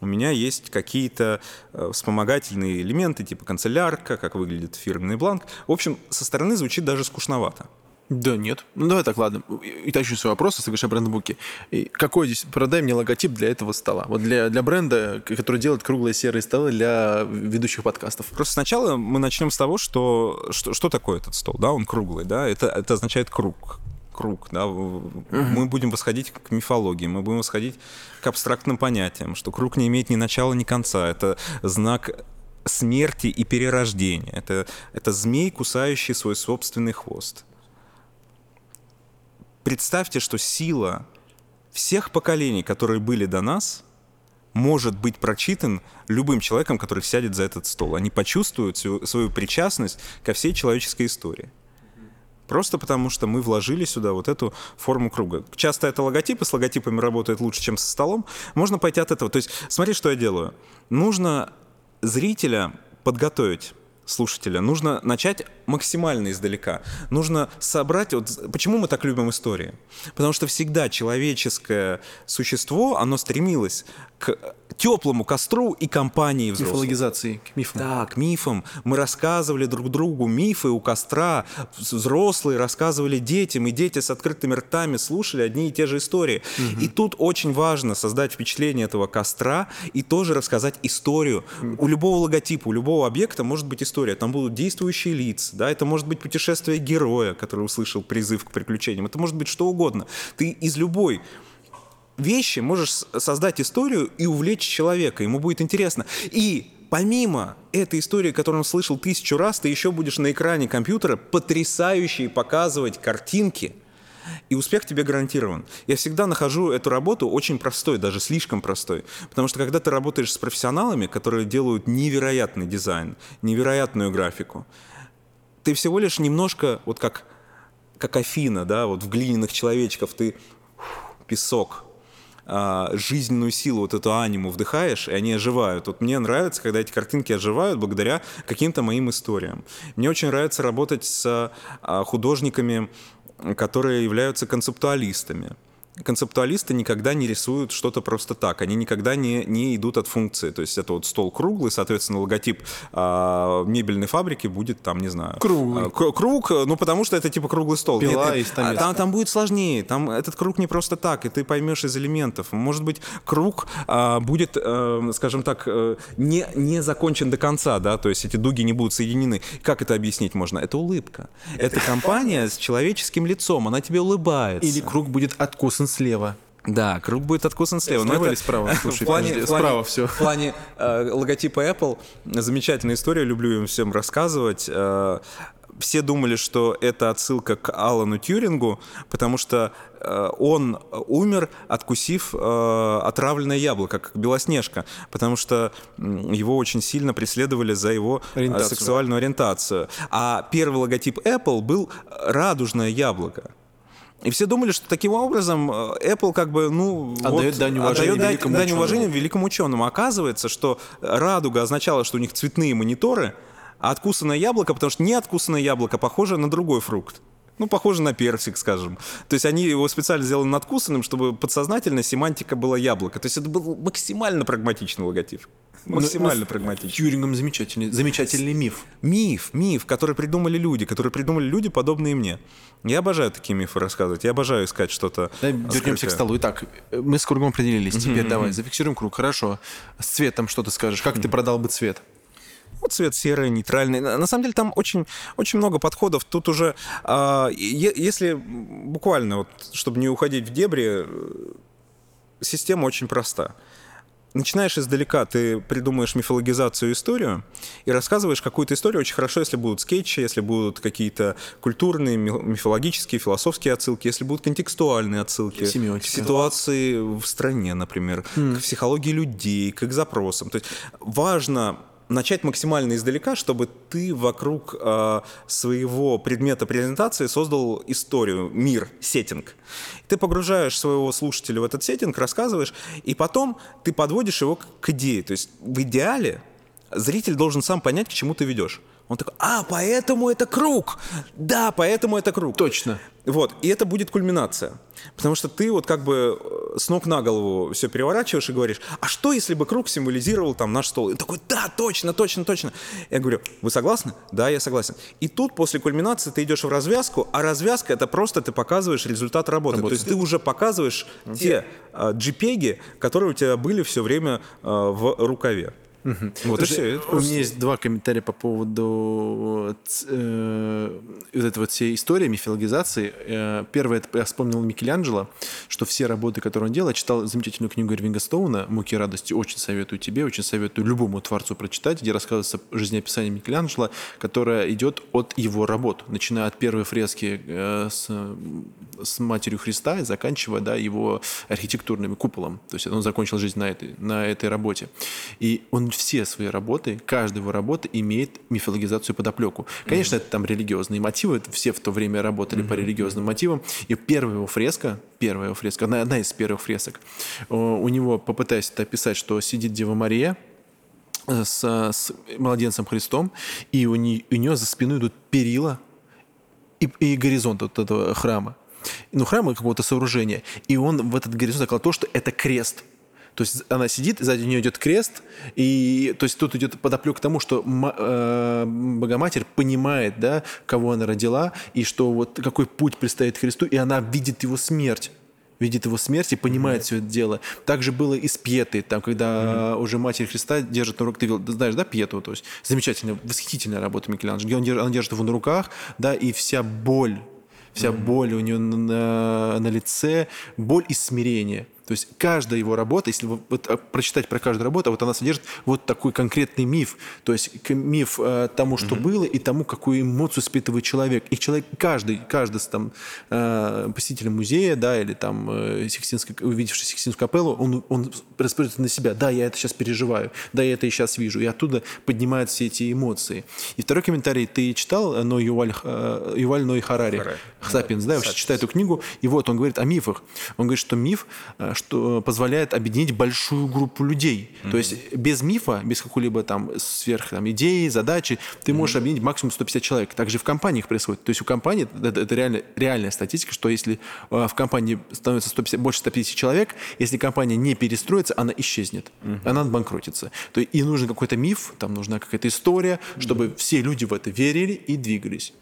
у меня есть какие-то э, вспомогательные элементы, типа канцелярка, как выглядит фирменный бланк. В общем, со стороны звучит даже скучновато. Да нет. Ну давай так, ладно. И тащу свой вопрос, соглашай брендбуки. И какой здесь, продай мне логотип для этого стола. Вот для, для бренда, который делает круглые серые столы для ведущих подкастов. Просто сначала мы начнем с того, что, что, что такое этот стол, да, он круглый, да, это, это означает круг круг, да, мы будем восходить к мифологии, мы будем восходить к абстрактным понятиям, что круг не имеет ни начала, ни конца, это знак смерти и перерождения, это, это змей, кусающий свой собственный хвост. Представьте, что сила всех поколений, которые были до нас, может быть прочитан любым человеком, который сядет за этот стол. Они почувствуют свою, свою причастность ко всей человеческой истории. Просто потому, что мы вложили сюда вот эту форму круга. Часто это логотипы, с логотипами работает лучше, чем со столом. Можно пойти от этого. То есть, смотри, что я делаю. Нужно зрителя подготовить слушателя. Нужно начать максимально издалека. Нужно собрать... Вот, почему мы так любим истории? Потому что всегда человеческое существо, оно стремилось к теплому костру и компании взрослых. Мифологизации, к мифам. Да, к мифам. Мы рассказывали друг другу мифы у костра. Взрослые рассказывали детям, и дети с открытыми ртами слушали одни и те же истории. Угу. И тут очень важно создать впечатление этого костра и тоже рассказать историю. У любого логотипа, у любого объекта может быть история. Там будут действующие лица, да, это может быть путешествие героя, который услышал призыв к приключениям. Это может быть что угодно. Ты из любой вещи можешь создать историю и увлечь человека, ему будет интересно. И помимо этой истории, которую он слышал тысячу раз, ты еще будешь на экране компьютера потрясающие показывать картинки, и успех тебе гарантирован. Я всегда нахожу эту работу очень простой, даже слишком простой. Потому что когда ты работаешь с профессионалами, которые делают невероятный дизайн, невероятную графику, ты всего лишь немножко, вот как, как Афина, да, вот в глиняных человечков ты песок, а, жизненную силу, вот эту аниму вдыхаешь, и они оживают. Вот мне нравится, когда эти картинки оживают благодаря каким-то моим историям. Мне очень нравится работать с а, художниками, которые являются концептуалистами. Концептуалисты никогда не рисуют что-то просто так. Они никогда не, не идут от функции. То есть это вот стол круглый, соответственно, логотип а, мебельной фабрики будет там, не знаю... Круглый. А, круг, ну потому что это типа круглый стол. Пила Нет, и а, там, там будет сложнее. Там этот круг не просто так, и ты поймешь из элементов. Может быть, круг а, будет, а, скажем так, э, не, не закончен до конца, да, то есть эти дуги не будут соединены. Как это объяснить можно? Это улыбка. Это компания с человеческим лицом, она тебе улыбается. Или круг будет откусан слева. Да, круг будет откусан слева. Слева или справа? (laughs) Слушай, в плане, в плане- справа все. В плане э, логотипа Apple замечательная история, люблю им всем рассказывать. Э, все думали, что это отсылка к Алану Тьюрингу, потому что э, он умер, откусив э, отравленное яблоко, как Белоснежка, потому что м, его очень сильно преследовали за его э, Ориентацию. сексуальную ориентацию. А первый логотип Apple был радужное яблоко. И все думали, что таким образом э, Apple как бы, ну, Отдает вот, дань уважения отдает великому дань ученому. уважения великому ученому. Оказывается, что радуга означала, что у них цветные мониторы, а откусанное яблоко, потому что не откусанное яблоко похоже на другой фрукт. Ну, похоже на персик, скажем. То есть они его специально сделали надкусанным, чтобы подсознательно семантика была яблоко. То есть это был максимально прагматичный логотип. Максимально Ну, прагматичный. Тьюрингом замечательный, замечательный миф. Миф, миф, который придумали люди, который придумали люди, подобные мне. Я обожаю такие мифы рассказывать. Я обожаю искать что-то. Да, вернемся скрытое. к столу. Итак, мы с кругом определились. Теперь давай, зафиксируем круг. Хорошо. С цветом что ты скажешь? Как ты продал бы цвет? Вот цвет серый, нейтральный. На самом деле там очень, очень много подходов. Тут уже, е- если буквально, вот, чтобы не уходить в дебри, э, система очень проста. Начинаешь издалека, ты придумаешь мифологизацию историю и рассказываешь какую-то историю очень хорошо, если будут скетчи, если будут какие-то культурные, ми- мифологические, философские отсылки, если будут контекстуальные отсылки Семиотика. к ситуации в стране, например, к психологии людей, к их запросам. То есть важно начать максимально издалека, чтобы ты вокруг э, своего предмета презентации создал историю, мир, сеттинг. Ты погружаешь своего слушателя в этот сеттинг, рассказываешь, и потом ты подводишь его к, к идее. То есть в идеале зритель должен сам понять, к чему ты ведешь. Он такой, а, поэтому это круг. Да, поэтому это круг. Точно. Вот, и это будет кульминация. Потому что ты вот как бы э, с ног на голову все переворачиваешь и говоришь, а что если бы круг символизировал там наш стол? И он такой, да, точно, точно, точно. Я говорю, вы согласны? Да, я согласен. И тут после кульминации ты идешь в развязку, а развязка это просто ты показываешь результат работы. Работы. То есть ты уже показываешь те э, JPEG, которые у тебя были все время э, в рукаве. Вот и Слушай, все. У меня есть два комментария по поводу э, вот этой вот всей истории мифологизации. Э, Первое, это я вспомнил Микеланджело, что все работы, которые он делал, я читал замечательную книгу Ирвинга Стоуна «Муки радости». Очень советую тебе, очень советую любому творцу прочитать, где рассказывается жизнеописание Микеланджело, которое идет от его работ, начиная от первой фрески э, с, с Матерью Христа и заканчивая да, его архитектурным куполом. То есть он закончил жизнь на этой, на этой работе. И он все свои работы, каждая его работа имеет мифологизацию подоплеку. Конечно, это там религиозные мотивы, все в то время работали по религиозным мотивам. И первая его фреска, первая его фреска, одна, одна из первых фресок, у него, попытаясь это описать, что сидит Дева Мария, э, с, с младенцем Христом, и у, не- у нее за спиной идут перила и, и горизонт вот этого храма. Ну, храма какого-то сооружения. И он в этот горизонт заклал то, что это крест. То есть она сидит, сзади нее идет крест, и то есть тут идет подоплек к тому, что э, Богоматерь понимает, да, кого она родила, и что вот какой путь предстоит Христу, и она видит его смерть видит его смерть и понимает все это дело. Также было и с Пьетой, там, когда уже Матерь Христа держит на руках, ты знаешь, да, Пьету, то есть замечательная, восхитительная работа Микеланджело, где он держит, она держит его на руках, да, и вся боль, вся боль у нее на, на лице, боль и смирение. То есть каждая его работа, если вы- вот, а, прочитать про каждую работу, вот она содержит вот такой конкретный миф. То есть миф э, тому, что было, и тому, какую эмоцию испытывает человек. И человек, каждый, каждый там, э, посетитель музея, да, или там э, Сикстинской, увидевший Сикстинскую капеллу, он, он распоряжается на себя. Да, я это сейчас переживаю, да, я это и сейчас вижу. И оттуда поднимают все эти эмоции. И второй комментарий. Ты читал э, Ной Юваль, э, Юваль Ной Харари? Харари. «Сапиенс», да, я вообще читаю эту книгу, и вот он говорит о мифах. Он говорит, что миф, э, что позволяет объединить большую группу людей. Mm-hmm. То есть без мифа, без какой-либо там сверх там, идеи, задачи, ты можешь mm-hmm. объединить максимум 150 человек. Также в компаниях происходит. То есть у компании, это, это реально, реальная статистика, что если э, в компании становится 150, больше 150 человек, если компания не перестроится, она исчезнет. Mm-hmm. Она банкротится. То есть и нужен какой-то миф, там нужна какая-то история, чтобы mm-hmm. все люди в это верили и двигались.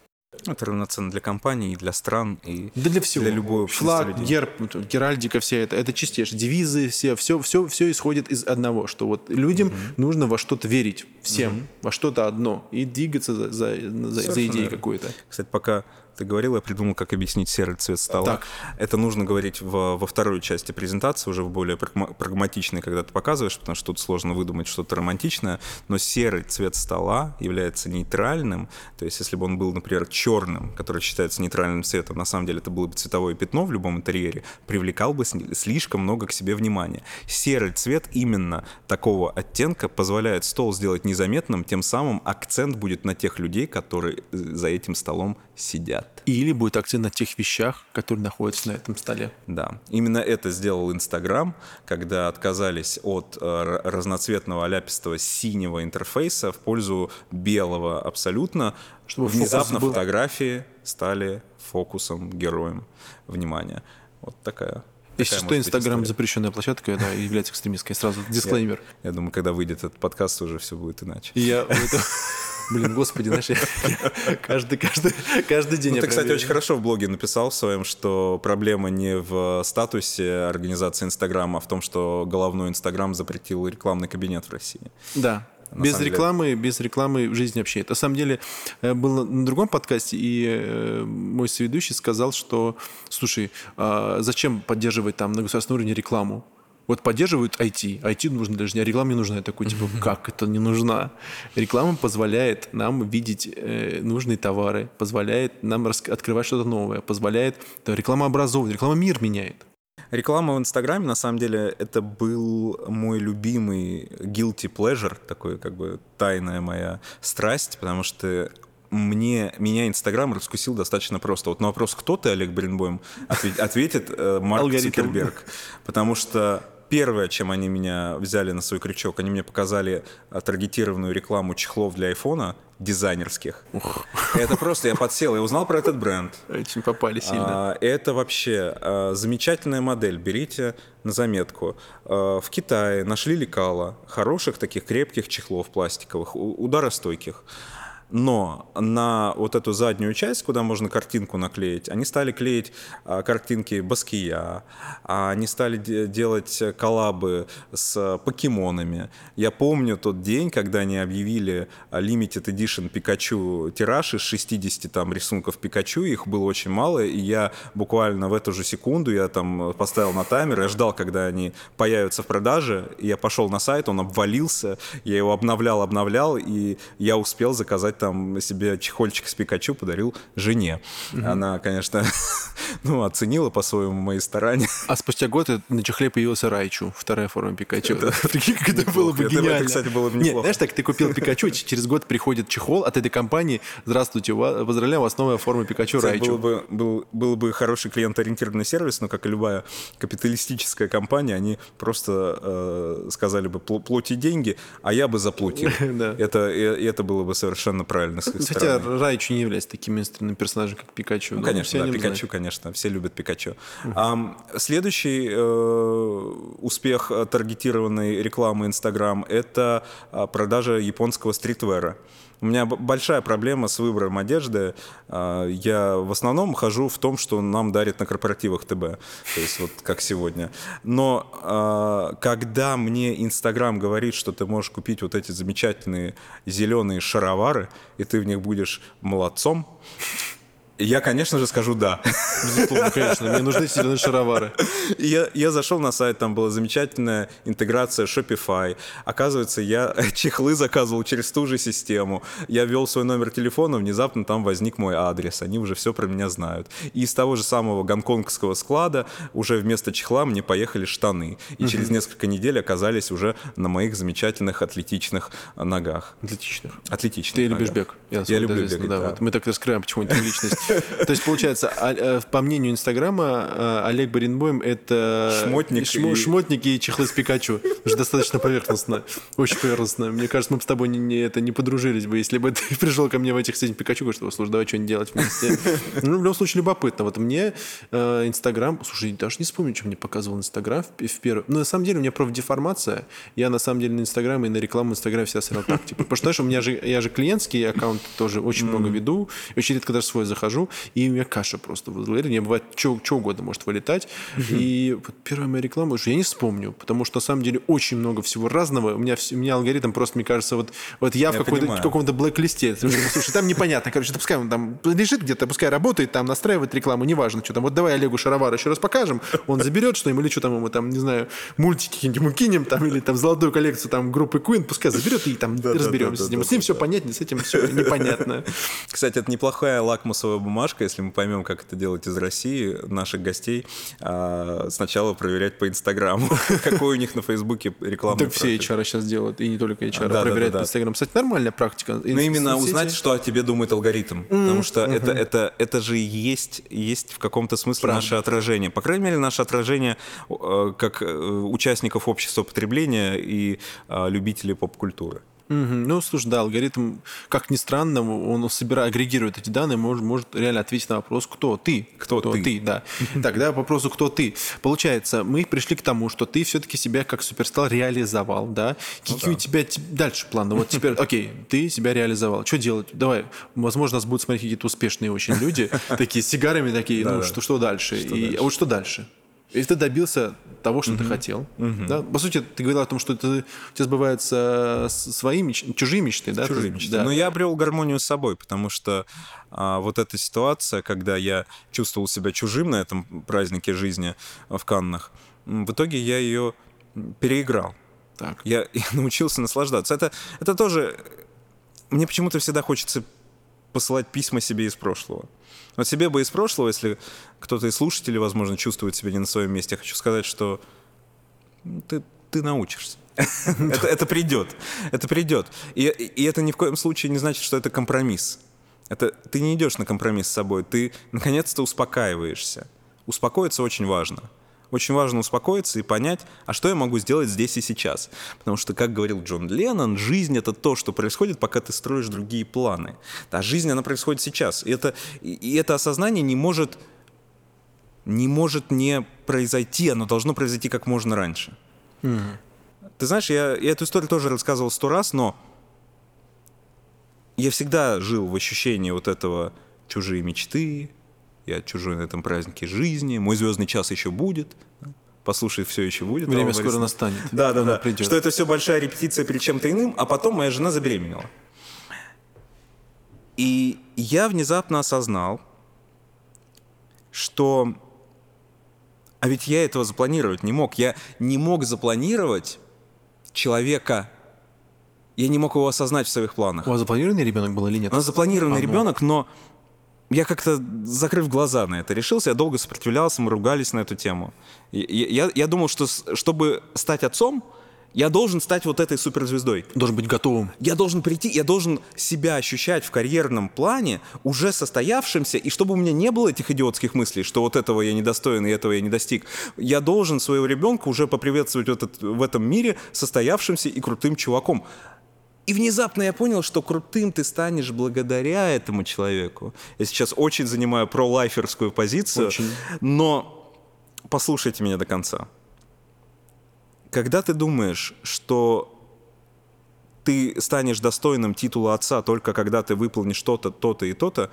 Это равноценно для компаний, и для стран, и да для всего. Для любой Флаг, людей. герб, геральдика, вся это, это чистейшее. Девизы, все, все, все, все исходит из одного, что вот людям угу. нужно во что-то верить, всем, угу. во что-то одно, и двигаться за, за, за, за идеей какой-то. Кстати, пока ты говорил, я придумал, как объяснить серый цвет стола. Так. Это нужно говорить в, во второй части презентации, уже в более прагматичной, когда ты показываешь, потому что тут сложно выдумать что-то романтичное, но серый цвет стола является нейтральным, то есть если бы он был, например, черным, который считается нейтральным цветом, на самом деле это было бы цветовое пятно в любом интерьере, привлекал бы слишком много к себе внимания. Серый цвет именно такого оттенка позволяет стол сделать незаметным, тем самым акцент будет на тех людей, которые э, за этим столом сидят. Или будет акцент на тех вещах, которые находятся на этом столе. Да, именно это сделал Инстаграм, когда отказались от э, разноцветного аляпистого синего интерфейса в пользу белого абсолютно. Чтобы внезапно был... фотографии стали фокусом, героем внимания. Вот такая если что, Инстаграм запрещенная площадка, да, является экстремистской. Сразу дисклеймер. Я, я думаю, когда выйдет этот подкаст, уже все будет иначе. Я (laughs) Блин, господи, знаешь, (laughs) каждый, каждый, каждый день... Ну, ты, кстати, очень хорошо в блоге написал в своем, что проблема не в статусе организации Инстаграма, а в том, что головной Инстаграм запретил рекламный кабинет в России. Да, без рекламы, деле. без рекламы в жизни вообще. Это, на самом деле, э, было на другом подкасте, и э, мой соведущий сказал, что, слушай, а зачем поддерживать там на государственном уровне рекламу? Вот поддерживают IT. IT нужно даже не, а реклама не нужна. Я такой, типа, как это не нужна? Реклама позволяет нам видеть э, нужные товары, позволяет нам открывать что-то новое, позволяет... Да, реклама образовывает, реклама мир меняет. Реклама в Инстаграме, на самом деле, это был мой любимый guilty pleasure, такой как бы тайная моя страсть, потому что мне, меня Инстаграм раскусил достаточно просто. Вот на вопрос, кто ты, Олег Бринбоем, ответит э, Марк Цукерберг. Потому что первое, чем они меня взяли на свой крючок, они мне показали таргетированную рекламу чехлов для айфона дизайнерских. Ух. Это просто я подсел и узнал про этот бренд. Очень попали сильно. А, это вообще а, замечательная модель. Берите на заметку. А, в Китае нашли лекала хороших таких крепких чехлов пластиковых, ударостойких. Но на вот эту заднюю часть, куда можно картинку наклеить, они стали клеить а, картинки Баския, а они стали де- делать коллабы с покемонами. Я помню тот день, когда они объявили Limited Edition Пикачу тираж из 60 там рисунков Пикачу, их было очень мало, и я буквально в эту же секунду, я там поставил на таймер, я ждал, когда они появятся в продаже, я пошел на сайт, он обвалился, я его обновлял, обновлял, и я успел заказать там себе чехольчик с Пикачу, подарил жене. Угу. Она, конечно, (laughs) ну, оценила по-своему мои старания. А спустя год на чехле появился Райчу, вторая форма Пикачу. (laughs) Прикинь, как это было бы гениально. Это, кстати, было бы Нет, знаешь, так, ты купил Пикачу, через год приходит чехол от этой компании. Здравствуйте, поздравляю, у вас новая форма Пикачу Райчу. Был бы, был, был бы хороший клиент-ориентированный сервис, но, как и любая капиталистическая компания, они просто э, сказали бы, плати деньги, а я бы заплатил. (laughs) это, это было бы совершенно правильно с их Хотя стороны. Райчу не является таким мейнстримным персонажем, как Пикачу. Ну, конечно, да, Пикачу, знают. конечно, все любят Пикачу. Uh-huh. А, следующий э, успех таргетированной рекламы Инстаграм – это а, продажа японского стритвера. У меня большая проблема с выбором одежды. А, я в основном хожу в том, что нам дарят на корпоративах ТБ. То есть вот как сегодня. Но а, когда мне Инстаграм говорит, что ты можешь купить вот эти замечательные зеленые шаровары, и ты в них будешь молодцом, я, конечно же, скажу да. Безусловно, конечно. Мне нужны зеленые шаровары. Я, я зашел на сайт, там была замечательная интеграция Shopify. Оказывается, я (laughs) чехлы заказывал через ту же систему. Я ввел свой номер телефона, внезапно там возник мой адрес. Они уже все про меня знают. И из того же самого гонконгского склада уже вместо чехла мне поехали штаны. И угу. через несколько недель оказались уже на моих замечательных атлетичных ногах. Атлетичных? Атлетичных. Ты любишь бег? Я, я люблю бег, да. да. Вот. Мы так раскрываем почему-нибудь личность. То есть, получается, а, э, по мнению Инстаграма, э, Олег Баринбоем — это... Шмотник шмо- и- чехлы с Пикачу. Уже достаточно поверхностно. Очень поверхностно. Мне кажется, мы бы с тобой не, не- это, не подружились бы, если бы ты (laughs) пришел ко мне в этих с этим Пикачу, говоришь, слушай, давай что-нибудь делать вместе. Ну, в любом случае, любопытно. Вот мне э, Инстаграм... Слушай, даже не вспомню, что мне показывал Инстаграм в, в первый... Ну, на самом деле, у меня профдеформация. Я, на самом деле, на Инстаграм и на рекламу Инстаграма всегда смотрел так. Типа, потому что, знаешь, у меня же... Я же клиентский аккаунт тоже очень много веду. Очень редко даже свой захожу. И у меня каша просто в алгоритме. Мне бывает что угодно может вылетать. И вот первая моя реклама, уже я не вспомню. Потому что, на самом деле, очень много всего разного. У меня, у меня алгоритм просто, мне кажется, вот, вот я, в Я какой-то, понимаю. в каком-то блэк-листе. Слушай, там непонятно. Короче, да пускай он там лежит где-то, пускай работает, там настраивает рекламу, неважно, что там. Вот давай Олегу Шаровар еще раз покажем. Он заберет что-нибудь, или что там ему там, не знаю, мультики какие-нибудь кинем, там, или там золотую коллекцию там группы Queen, пускай заберет и там разберемся с ним. С ним все понятно, с этим все непонятно. Кстати, это неплохая лакмусовая бумажка, если мы поймем, как это делать из России, наших гостей, а, сначала проверять по Инстаграму, (laughs) какой у них на Фейсбуке рекламный Так все. HR сейчас делают, и не только HR, да, проверяют да, да. Инстаграм. Кстати, нормальная практика. Ну, именно узнать, что о тебе думает алгоритм. Потому что это, это, это же и есть, есть в каком-то смысле наше отражение. По крайней мере, наше отражение э, как э, участников общества потребления и э, любителей поп-культуры. Мгм. Ну, слушай, да, алгоритм, как ни странно, он собирает, агрегирует эти данные, может, может реально ответить на вопрос, кто ты? Кто ты? да. Тогда по вопросу, кто ты? Получается, мы пришли к тому, что ты все-таки себя как суперстар реализовал, да? Какие у тебя те- дальше планы? Вот теперь, (laughs) окей, ты себя реализовал. Что делать? Давай, возможно, нас будут смотреть какие-то успешные очень люди, (laughs) такие с сигарами такие, ну, что дальше? И, а вот что дальше? И ты добился того, что ты хотел. Да? По сути, ты говорил о том, что это, у тебя сбываются свои меч- чужие мечты, да? чужие Ты- мечты. да. Но я обрел гармонию с собой, потому что а, вот эта ситуация, когда я чувствовал себя чужим на этом празднике жизни в Каннах, в итоге я ее переиграл. Так. Я, (laughs) я научился наслаждаться. Это, это тоже... Мне почему-то всегда хочется посылать письма себе из прошлого. Вот себе бы из прошлого, если кто-то из слушателей, возможно, чувствует себя не на своем месте, я хочу сказать, что ты, ты научишься. (laughs) это, это придет. Это придет. И, и это ни в коем случае не значит, что это компромисс. Это, ты не идешь на компромисс с собой, ты наконец-то успокаиваешься. Успокоиться очень важно. Очень важно успокоиться и понять, а что я могу сделать здесь и сейчас. Потому что, как говорил Джон Леннон, жизнь — это то, что происходит, пока ты строишь другие планы. А жизнь, она происходит сейчас. И это, и, это осознание не может, не может не произойти, оно должно произойти как можно раньше. Ты знаешь, я, я эту историю тоже рассказывал сто раз, но я всегда жил в ощущении вот этого чужие мечты, я чужой на этом празднике жизни, мой звездный час еще будет, послушай, все еще будет. Время Алла скоро Борисовна. настанет. Да, да, да. придет. Что это все большая репетиция перед чем-то иным, а потом моя жена забеременела. И я внезапно осознал, что... А ведь я этого запланировать не мог. Я не мог запланировать человека. Я не мог его осознать в своих планах. У вас запланированный ребенок был или нет? У нас запланированный А, ну. ребенок, но я как-то, закрыв глаза на это, решился, я долго сопротивлялся, мы ругались на эту тему. И Я, я думал, что чтобы стать отцом, я должен стать вот этой суперзвездой. Должен быть готовым. Я должен прийти, я должен себя ощущать в карьерном плане уже состоявшимся, и чтобы у меня не было этих идиотских мыслей, что вот этого я недостоин и этого я не достиг. Я должен своего ребенка уже поприветствовать в, этот- в этом мире состоявшимся и крутым чуваком. И внезапно я понял, что крутым ты станешь благодаря этому человеку. Я сейчас очень занимаю пролайферскую позицию, Очень. но послушайте меня до конца. Когда ты думаешь, что ты станешь достойным титула отца только когда ты выполнишь то-то, то-то и то-то,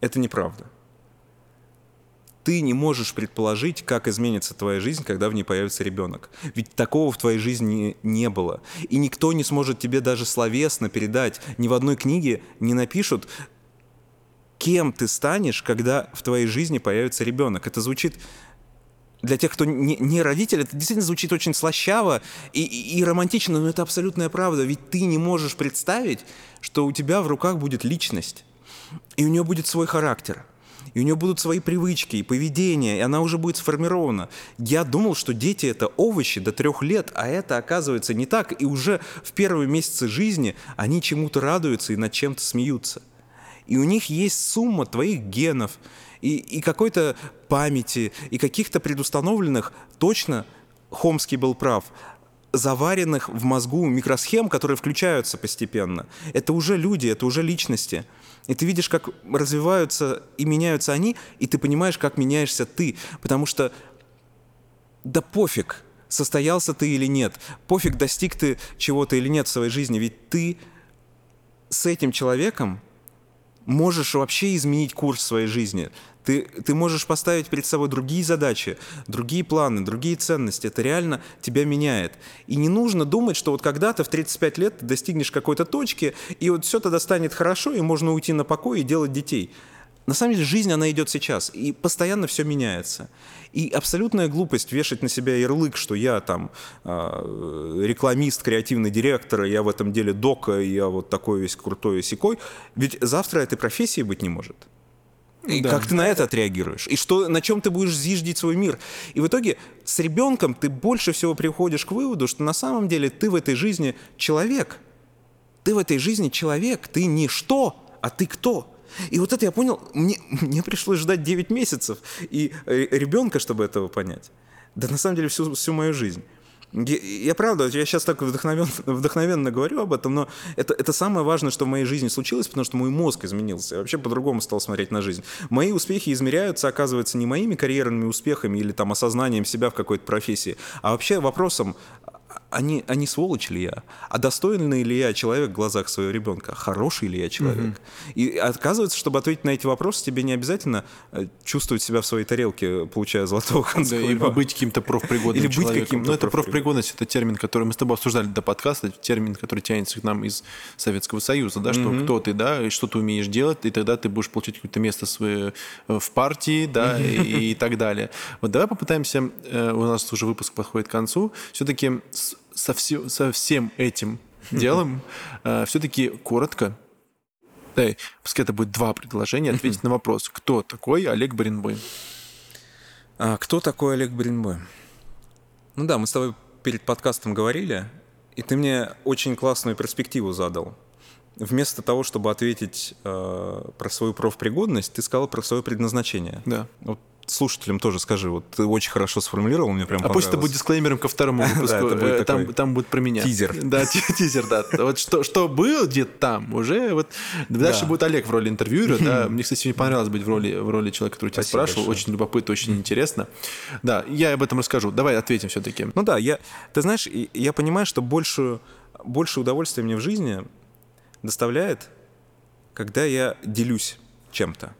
это неправда. Ты не можешь предположить, как изменится твоя жизнь, когда в ней появится ребенок. Ведь такого в твоей жизни не было. И никто не сможет тебе даже словесно передать, ни в одной книге не напишут, кем ты станешь, когда в твоей жизни появится ребенок. Это звучит для тех, кто не, не родитель, это действительно звучит очень слащаво и, и- и романтично, но это абсолютная правда. Ведь ты не можешь представить, что у тебя в руках будет личность, и у нее будет свой характер, и у нее будут свои привычки и поведение, и она уже будет сформирована. Я думал, что дети это овощи до трех лет, а это оказывается не так, и уже в первые месяцы жизни они чему-то радуются и над чем-то смеются. И у них есть сумма твоих генов и, и какой-то памяти, и каких-то предустановленных, точно Хомский был прав, заваренных в мозгу микросхем, которые включаются постепенно. Это уже люди, это уже личности. И ты видишь, как развиваются и меняются они, и ты понимаешь, как меняешься ты. Потому что да пофиг, состоялся ты или нет. Пофиг, достиг ты чего-то или нет в своей жизни. Ведь ты с этим человеком можешь вообще изменить курс своей жизни. Ты, ты можешь поставить перед собой другие задачи, другие планы, другие ценности. Это реально тебя меняет. И не нужно думать, что вот когда-то в 35 лет ты достигнешь какой-то точки, и вот все тогда станет хорошо, и можно уйти на покой и делать детей. На самом деле жизнь, она идет сейчас, и постоянно все меняется. И абсолютная глупость вешать на себя ярлык, что я там э, рекламист, креативный директор, я в этом деле дока, я вот такой весь крутой секой. Ведь завтра этой профессии быть не может. И да. как ты на это отреагируешь? И что, на чем ты будешь зиждить свой мир? И в итоге с ребенком ты больше всего приходишь к выводу, что на самом деле ты в этой жизни человек. Ты в этой жизни человек. Ты не что, а ты кто. И вот это я понял, мне, мне пришлось ждать 9 месяцев и э, ребенка, чтобы этого понять. Да на самом деле всю, всю мою жизнь. Я, я правда, я сейчас так вдохновен, (laughs) вдохновенно говорю об этом, но это, это самое важное, что в моей жизни случилось, потому что мой мозг изменился. Я вообще по-другому стал смотреть на жизнь. Мои успехи измеряются, оказывается, не моими карьерными успехами или там осознанием себя в какой-то профессии, а вообще вопросом, они, они сволочь ли я? А достойный ли я человек в глазах своего ребенка? Хороший ли я человек? Mm-hmm. И оказывается, чтобы ответить на эти вопросы, тебе не обязательно э, чувствовать себя в своей тарелке, получая золотого конца. Да, и быть каким-то профпригодным Или человеком. быть каким-то Ну, это профпригодность, это термин, который мы с тобой обсуждали до подкаста, термин, который тянется к нам из Советского Союза, да, что mm-hmm. кто ты, да, и что ты умеешь делать, и тогда ты будешь получить какое-то место свое э, в партии, да, mm-hmm. и, и так далее. Вот давай попытаемся, э, у нас уже выпуск подходит к концу, все-таки со, все, со всем этим делом э, все-таки коротко, да, пускай это будет два предложения, ответить на вопрос, кто такой Олег Баринбой? А, кто такой Олег Баринбой? Ну да, мы с тобой перед подкастом говорили, и ты мне очень классную перспективу задал. Вместо того, чтобы ответить э, про свою профпригодность, ты сказал про свое предназначение. Да. Вот слушателям тоже скажи, вот ты очень хорошо сформулировал, мне прям А пусть это будет дисклеймером ко второму (laughs) выпуску. Э, там будет про меня. Тизер. Да, тизер, да. Вот что что было где-то там, уже вот дальше будет Олег в роли интервьюера, да. (laughs) Мне, кстати, не понравилось быть в роли в роли человека, который тебя спрашивал. Очень любопытно, очень интересно. Да, я об этом расскажу. Давай ответим все-таки. Ну да, я, ты знаешь, я понимаю, что больше больше удовольствия мне в жизни доставляет, когда я делюсь чем-то.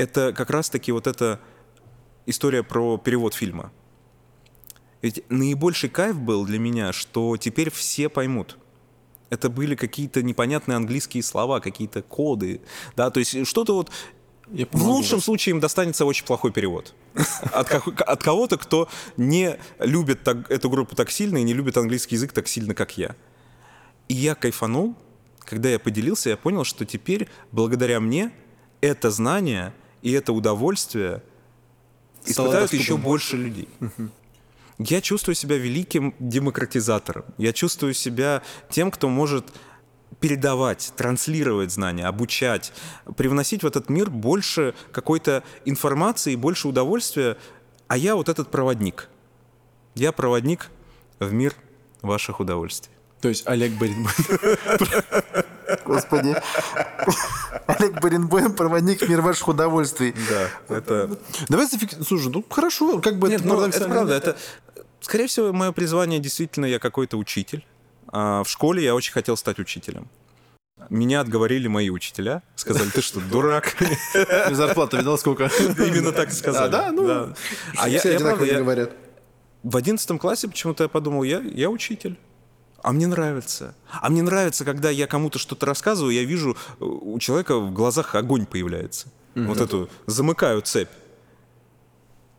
Это как раз-таки вот это история про перевод фильма. Ведь наибольший кайф был для меня, что теперь все поймут. Это были какие-то непонятные английские слова, какие-то коды, да, то есть что-то вот я в лучшем случае им достанется очень плохой перевод. От, от кого-то, кто не любит так, эту группу так сильно и не любит английский язык так сильно, как я. И я кайфанул, когда я поделился, я понял, что теперь, благодаря мне, это знание и это удовольствие испытают еще больше людей. Я чувствую себя великим демократизатором. Я чувствую себя тем, кто может передавать, транслировать знания, обучать, привносить в этот мир больше какой-то информации, больше удовольствия, а я вот этот проводник. Я проводник в мир ваших удовольствий. То есть Олег Баринбой. (laughs) Господи. Олег Баринбой, проводник мир ваших удовольствий. Да, это... Давай зафиксируем. Слушай, ну хорошо, как бы... Нет, ну, это правда, это... Скорее всего, мое призвание действительно я какой-то учитель. А в школе я очень хотел стать учителем. Меня отговорили мои учителя. Сказали, ты что, дурак? Зарплату видал сколько? Именно так сказали. А, да? Ну. А я, я, правда, я. В одиннадцатом классе почему-то я подумал, я, я учитель. А мне нравится. А мне нравится, когда я кому-то что-то рассказываю, я вижу, э, у человека в глазах огонь появляется. Mm-hmm. Вот эту замыкаю цепь.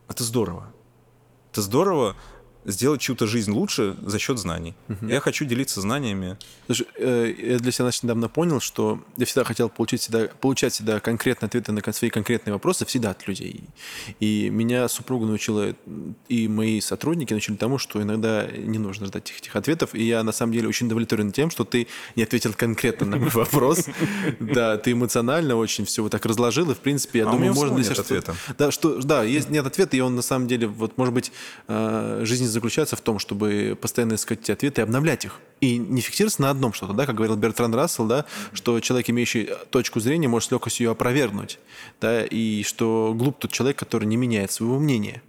Это здорово. Это здорово сделать чью-то жизнь лучше за счет знаний. Угу. Я хочу делиться знаниями. Слушай, э, я для себя значит, недавно понял, что я всегда хотел получить всегда, получать всегда конкретные ответы на свои конкретные вопросы всегда от людей. И меня супруга научила, и мои сотрудники научили тому, что иногда не нужно ждать этих, этих ответов. И я на самом деле очень удовлетворен тем, что ты не ответил конкретно на мой вопрос. (laughs) Да, ты эмоционально очень все вот так разложил, и в принципе, я а думаю, можно... Нет ответа. Да, что, да, есть нет ответа, и он на самом деле, вот, может быть, э, жизнь заключается в том, чтобы постоянно искать эти ответы и обновлять их. И не фиксироваться на одном что-то, да, как говорил Бертран Рассел, да, что человек, имеющий точку зрения, может с легкостью ее опровергнуть, да, и что глуп тот человек, который не меняет своего мнения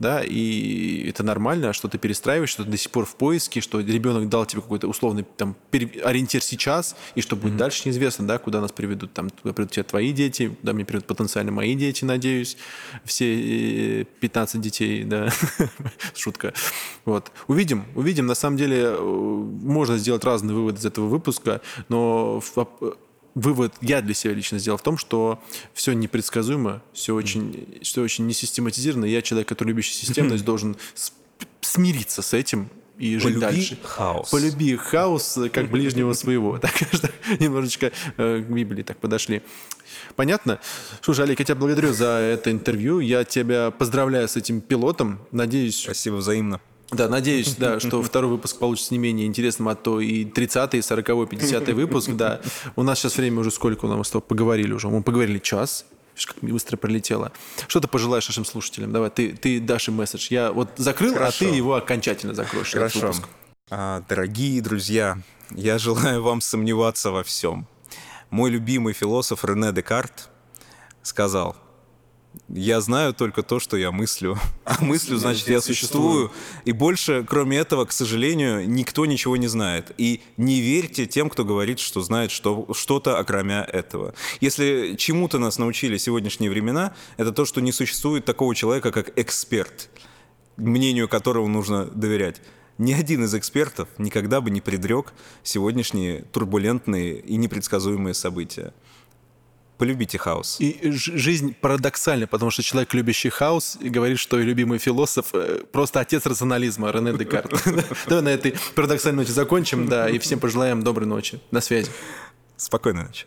да, и это нормально, что ты перестраиваешь, что ты до сих пор в поиске, что ребенок дал тебе какой-то условный там ориентир сейчас, и что будет mm-hmm. дальше неизвестно, да, куда нас приведут, там, куда приведут тебя твои дети, куда мне приведут потенциально мои дети, надеюсь, все 15 э, детей, да, (laughs) шутка. Вот. Увидим, увидим, на самом деле э, можно сделать разные выводы из этого выпуска, но вывод я для себя лично сделал в том, что все непредсказуемо, все очень, все очень несистематизировано. Я человек, который любящий системность, должен смириться с этим и жить Полюби дальше. хаос. Полюби хаос как ближнего своего. (laughs) Так что немножечко э, к Библии так подошли. Понятно? Слушай, Олег, я тебя благодарю за это интервью. Я тебя поздравляю с этим пилотом. Надеюсь... Спасибо взаимно. Да, надеюсь, да, что (laughs) второй выпуск получится не менее интересным, а то и 30-й, 40-й, 50-й выпуск, да. У нас сейчас время уже сколько у нас с тобой поговорили уже? Мы поговорили час, как быстро пролетело. Что ты пожелаешь нашим слушателям? Давай, ты, ты дашь им месседж. Я вот закрыл, Хорошо. а ты его окончательно закроешь. Хорошо. А, дорогие друзья, я желаю (laughs) вам сомневаться во всем. Мой любимый философ Рене Декарт сказал – я знаю только то, что я мыслю. (laughs) А мыслю, значит, я существую. И больше, кроме этого, к сожалению, никто ничего не знает. И не верьте тем, кто говорит, что знает что, что-то, окромя этого. Если чему-то нас научили сегодняшние времена, это то, что не существует такого человека, как эксперт, мнению которого нужно доверять. Ни один из экспертов никогда бы не предрек сегодняшние турбулентные и непредсказуемые события полюбите хаос. И жизнь парадоксальна, потому что человек, любящий хаос, говорит, что и любимый философ э, просто отец рационализма, Рене Декарт. (laughs) Давай на этой парадоксальной ноте закончим, да, и всем пожелаем доброй ночи. На связи. Спокойной ночи.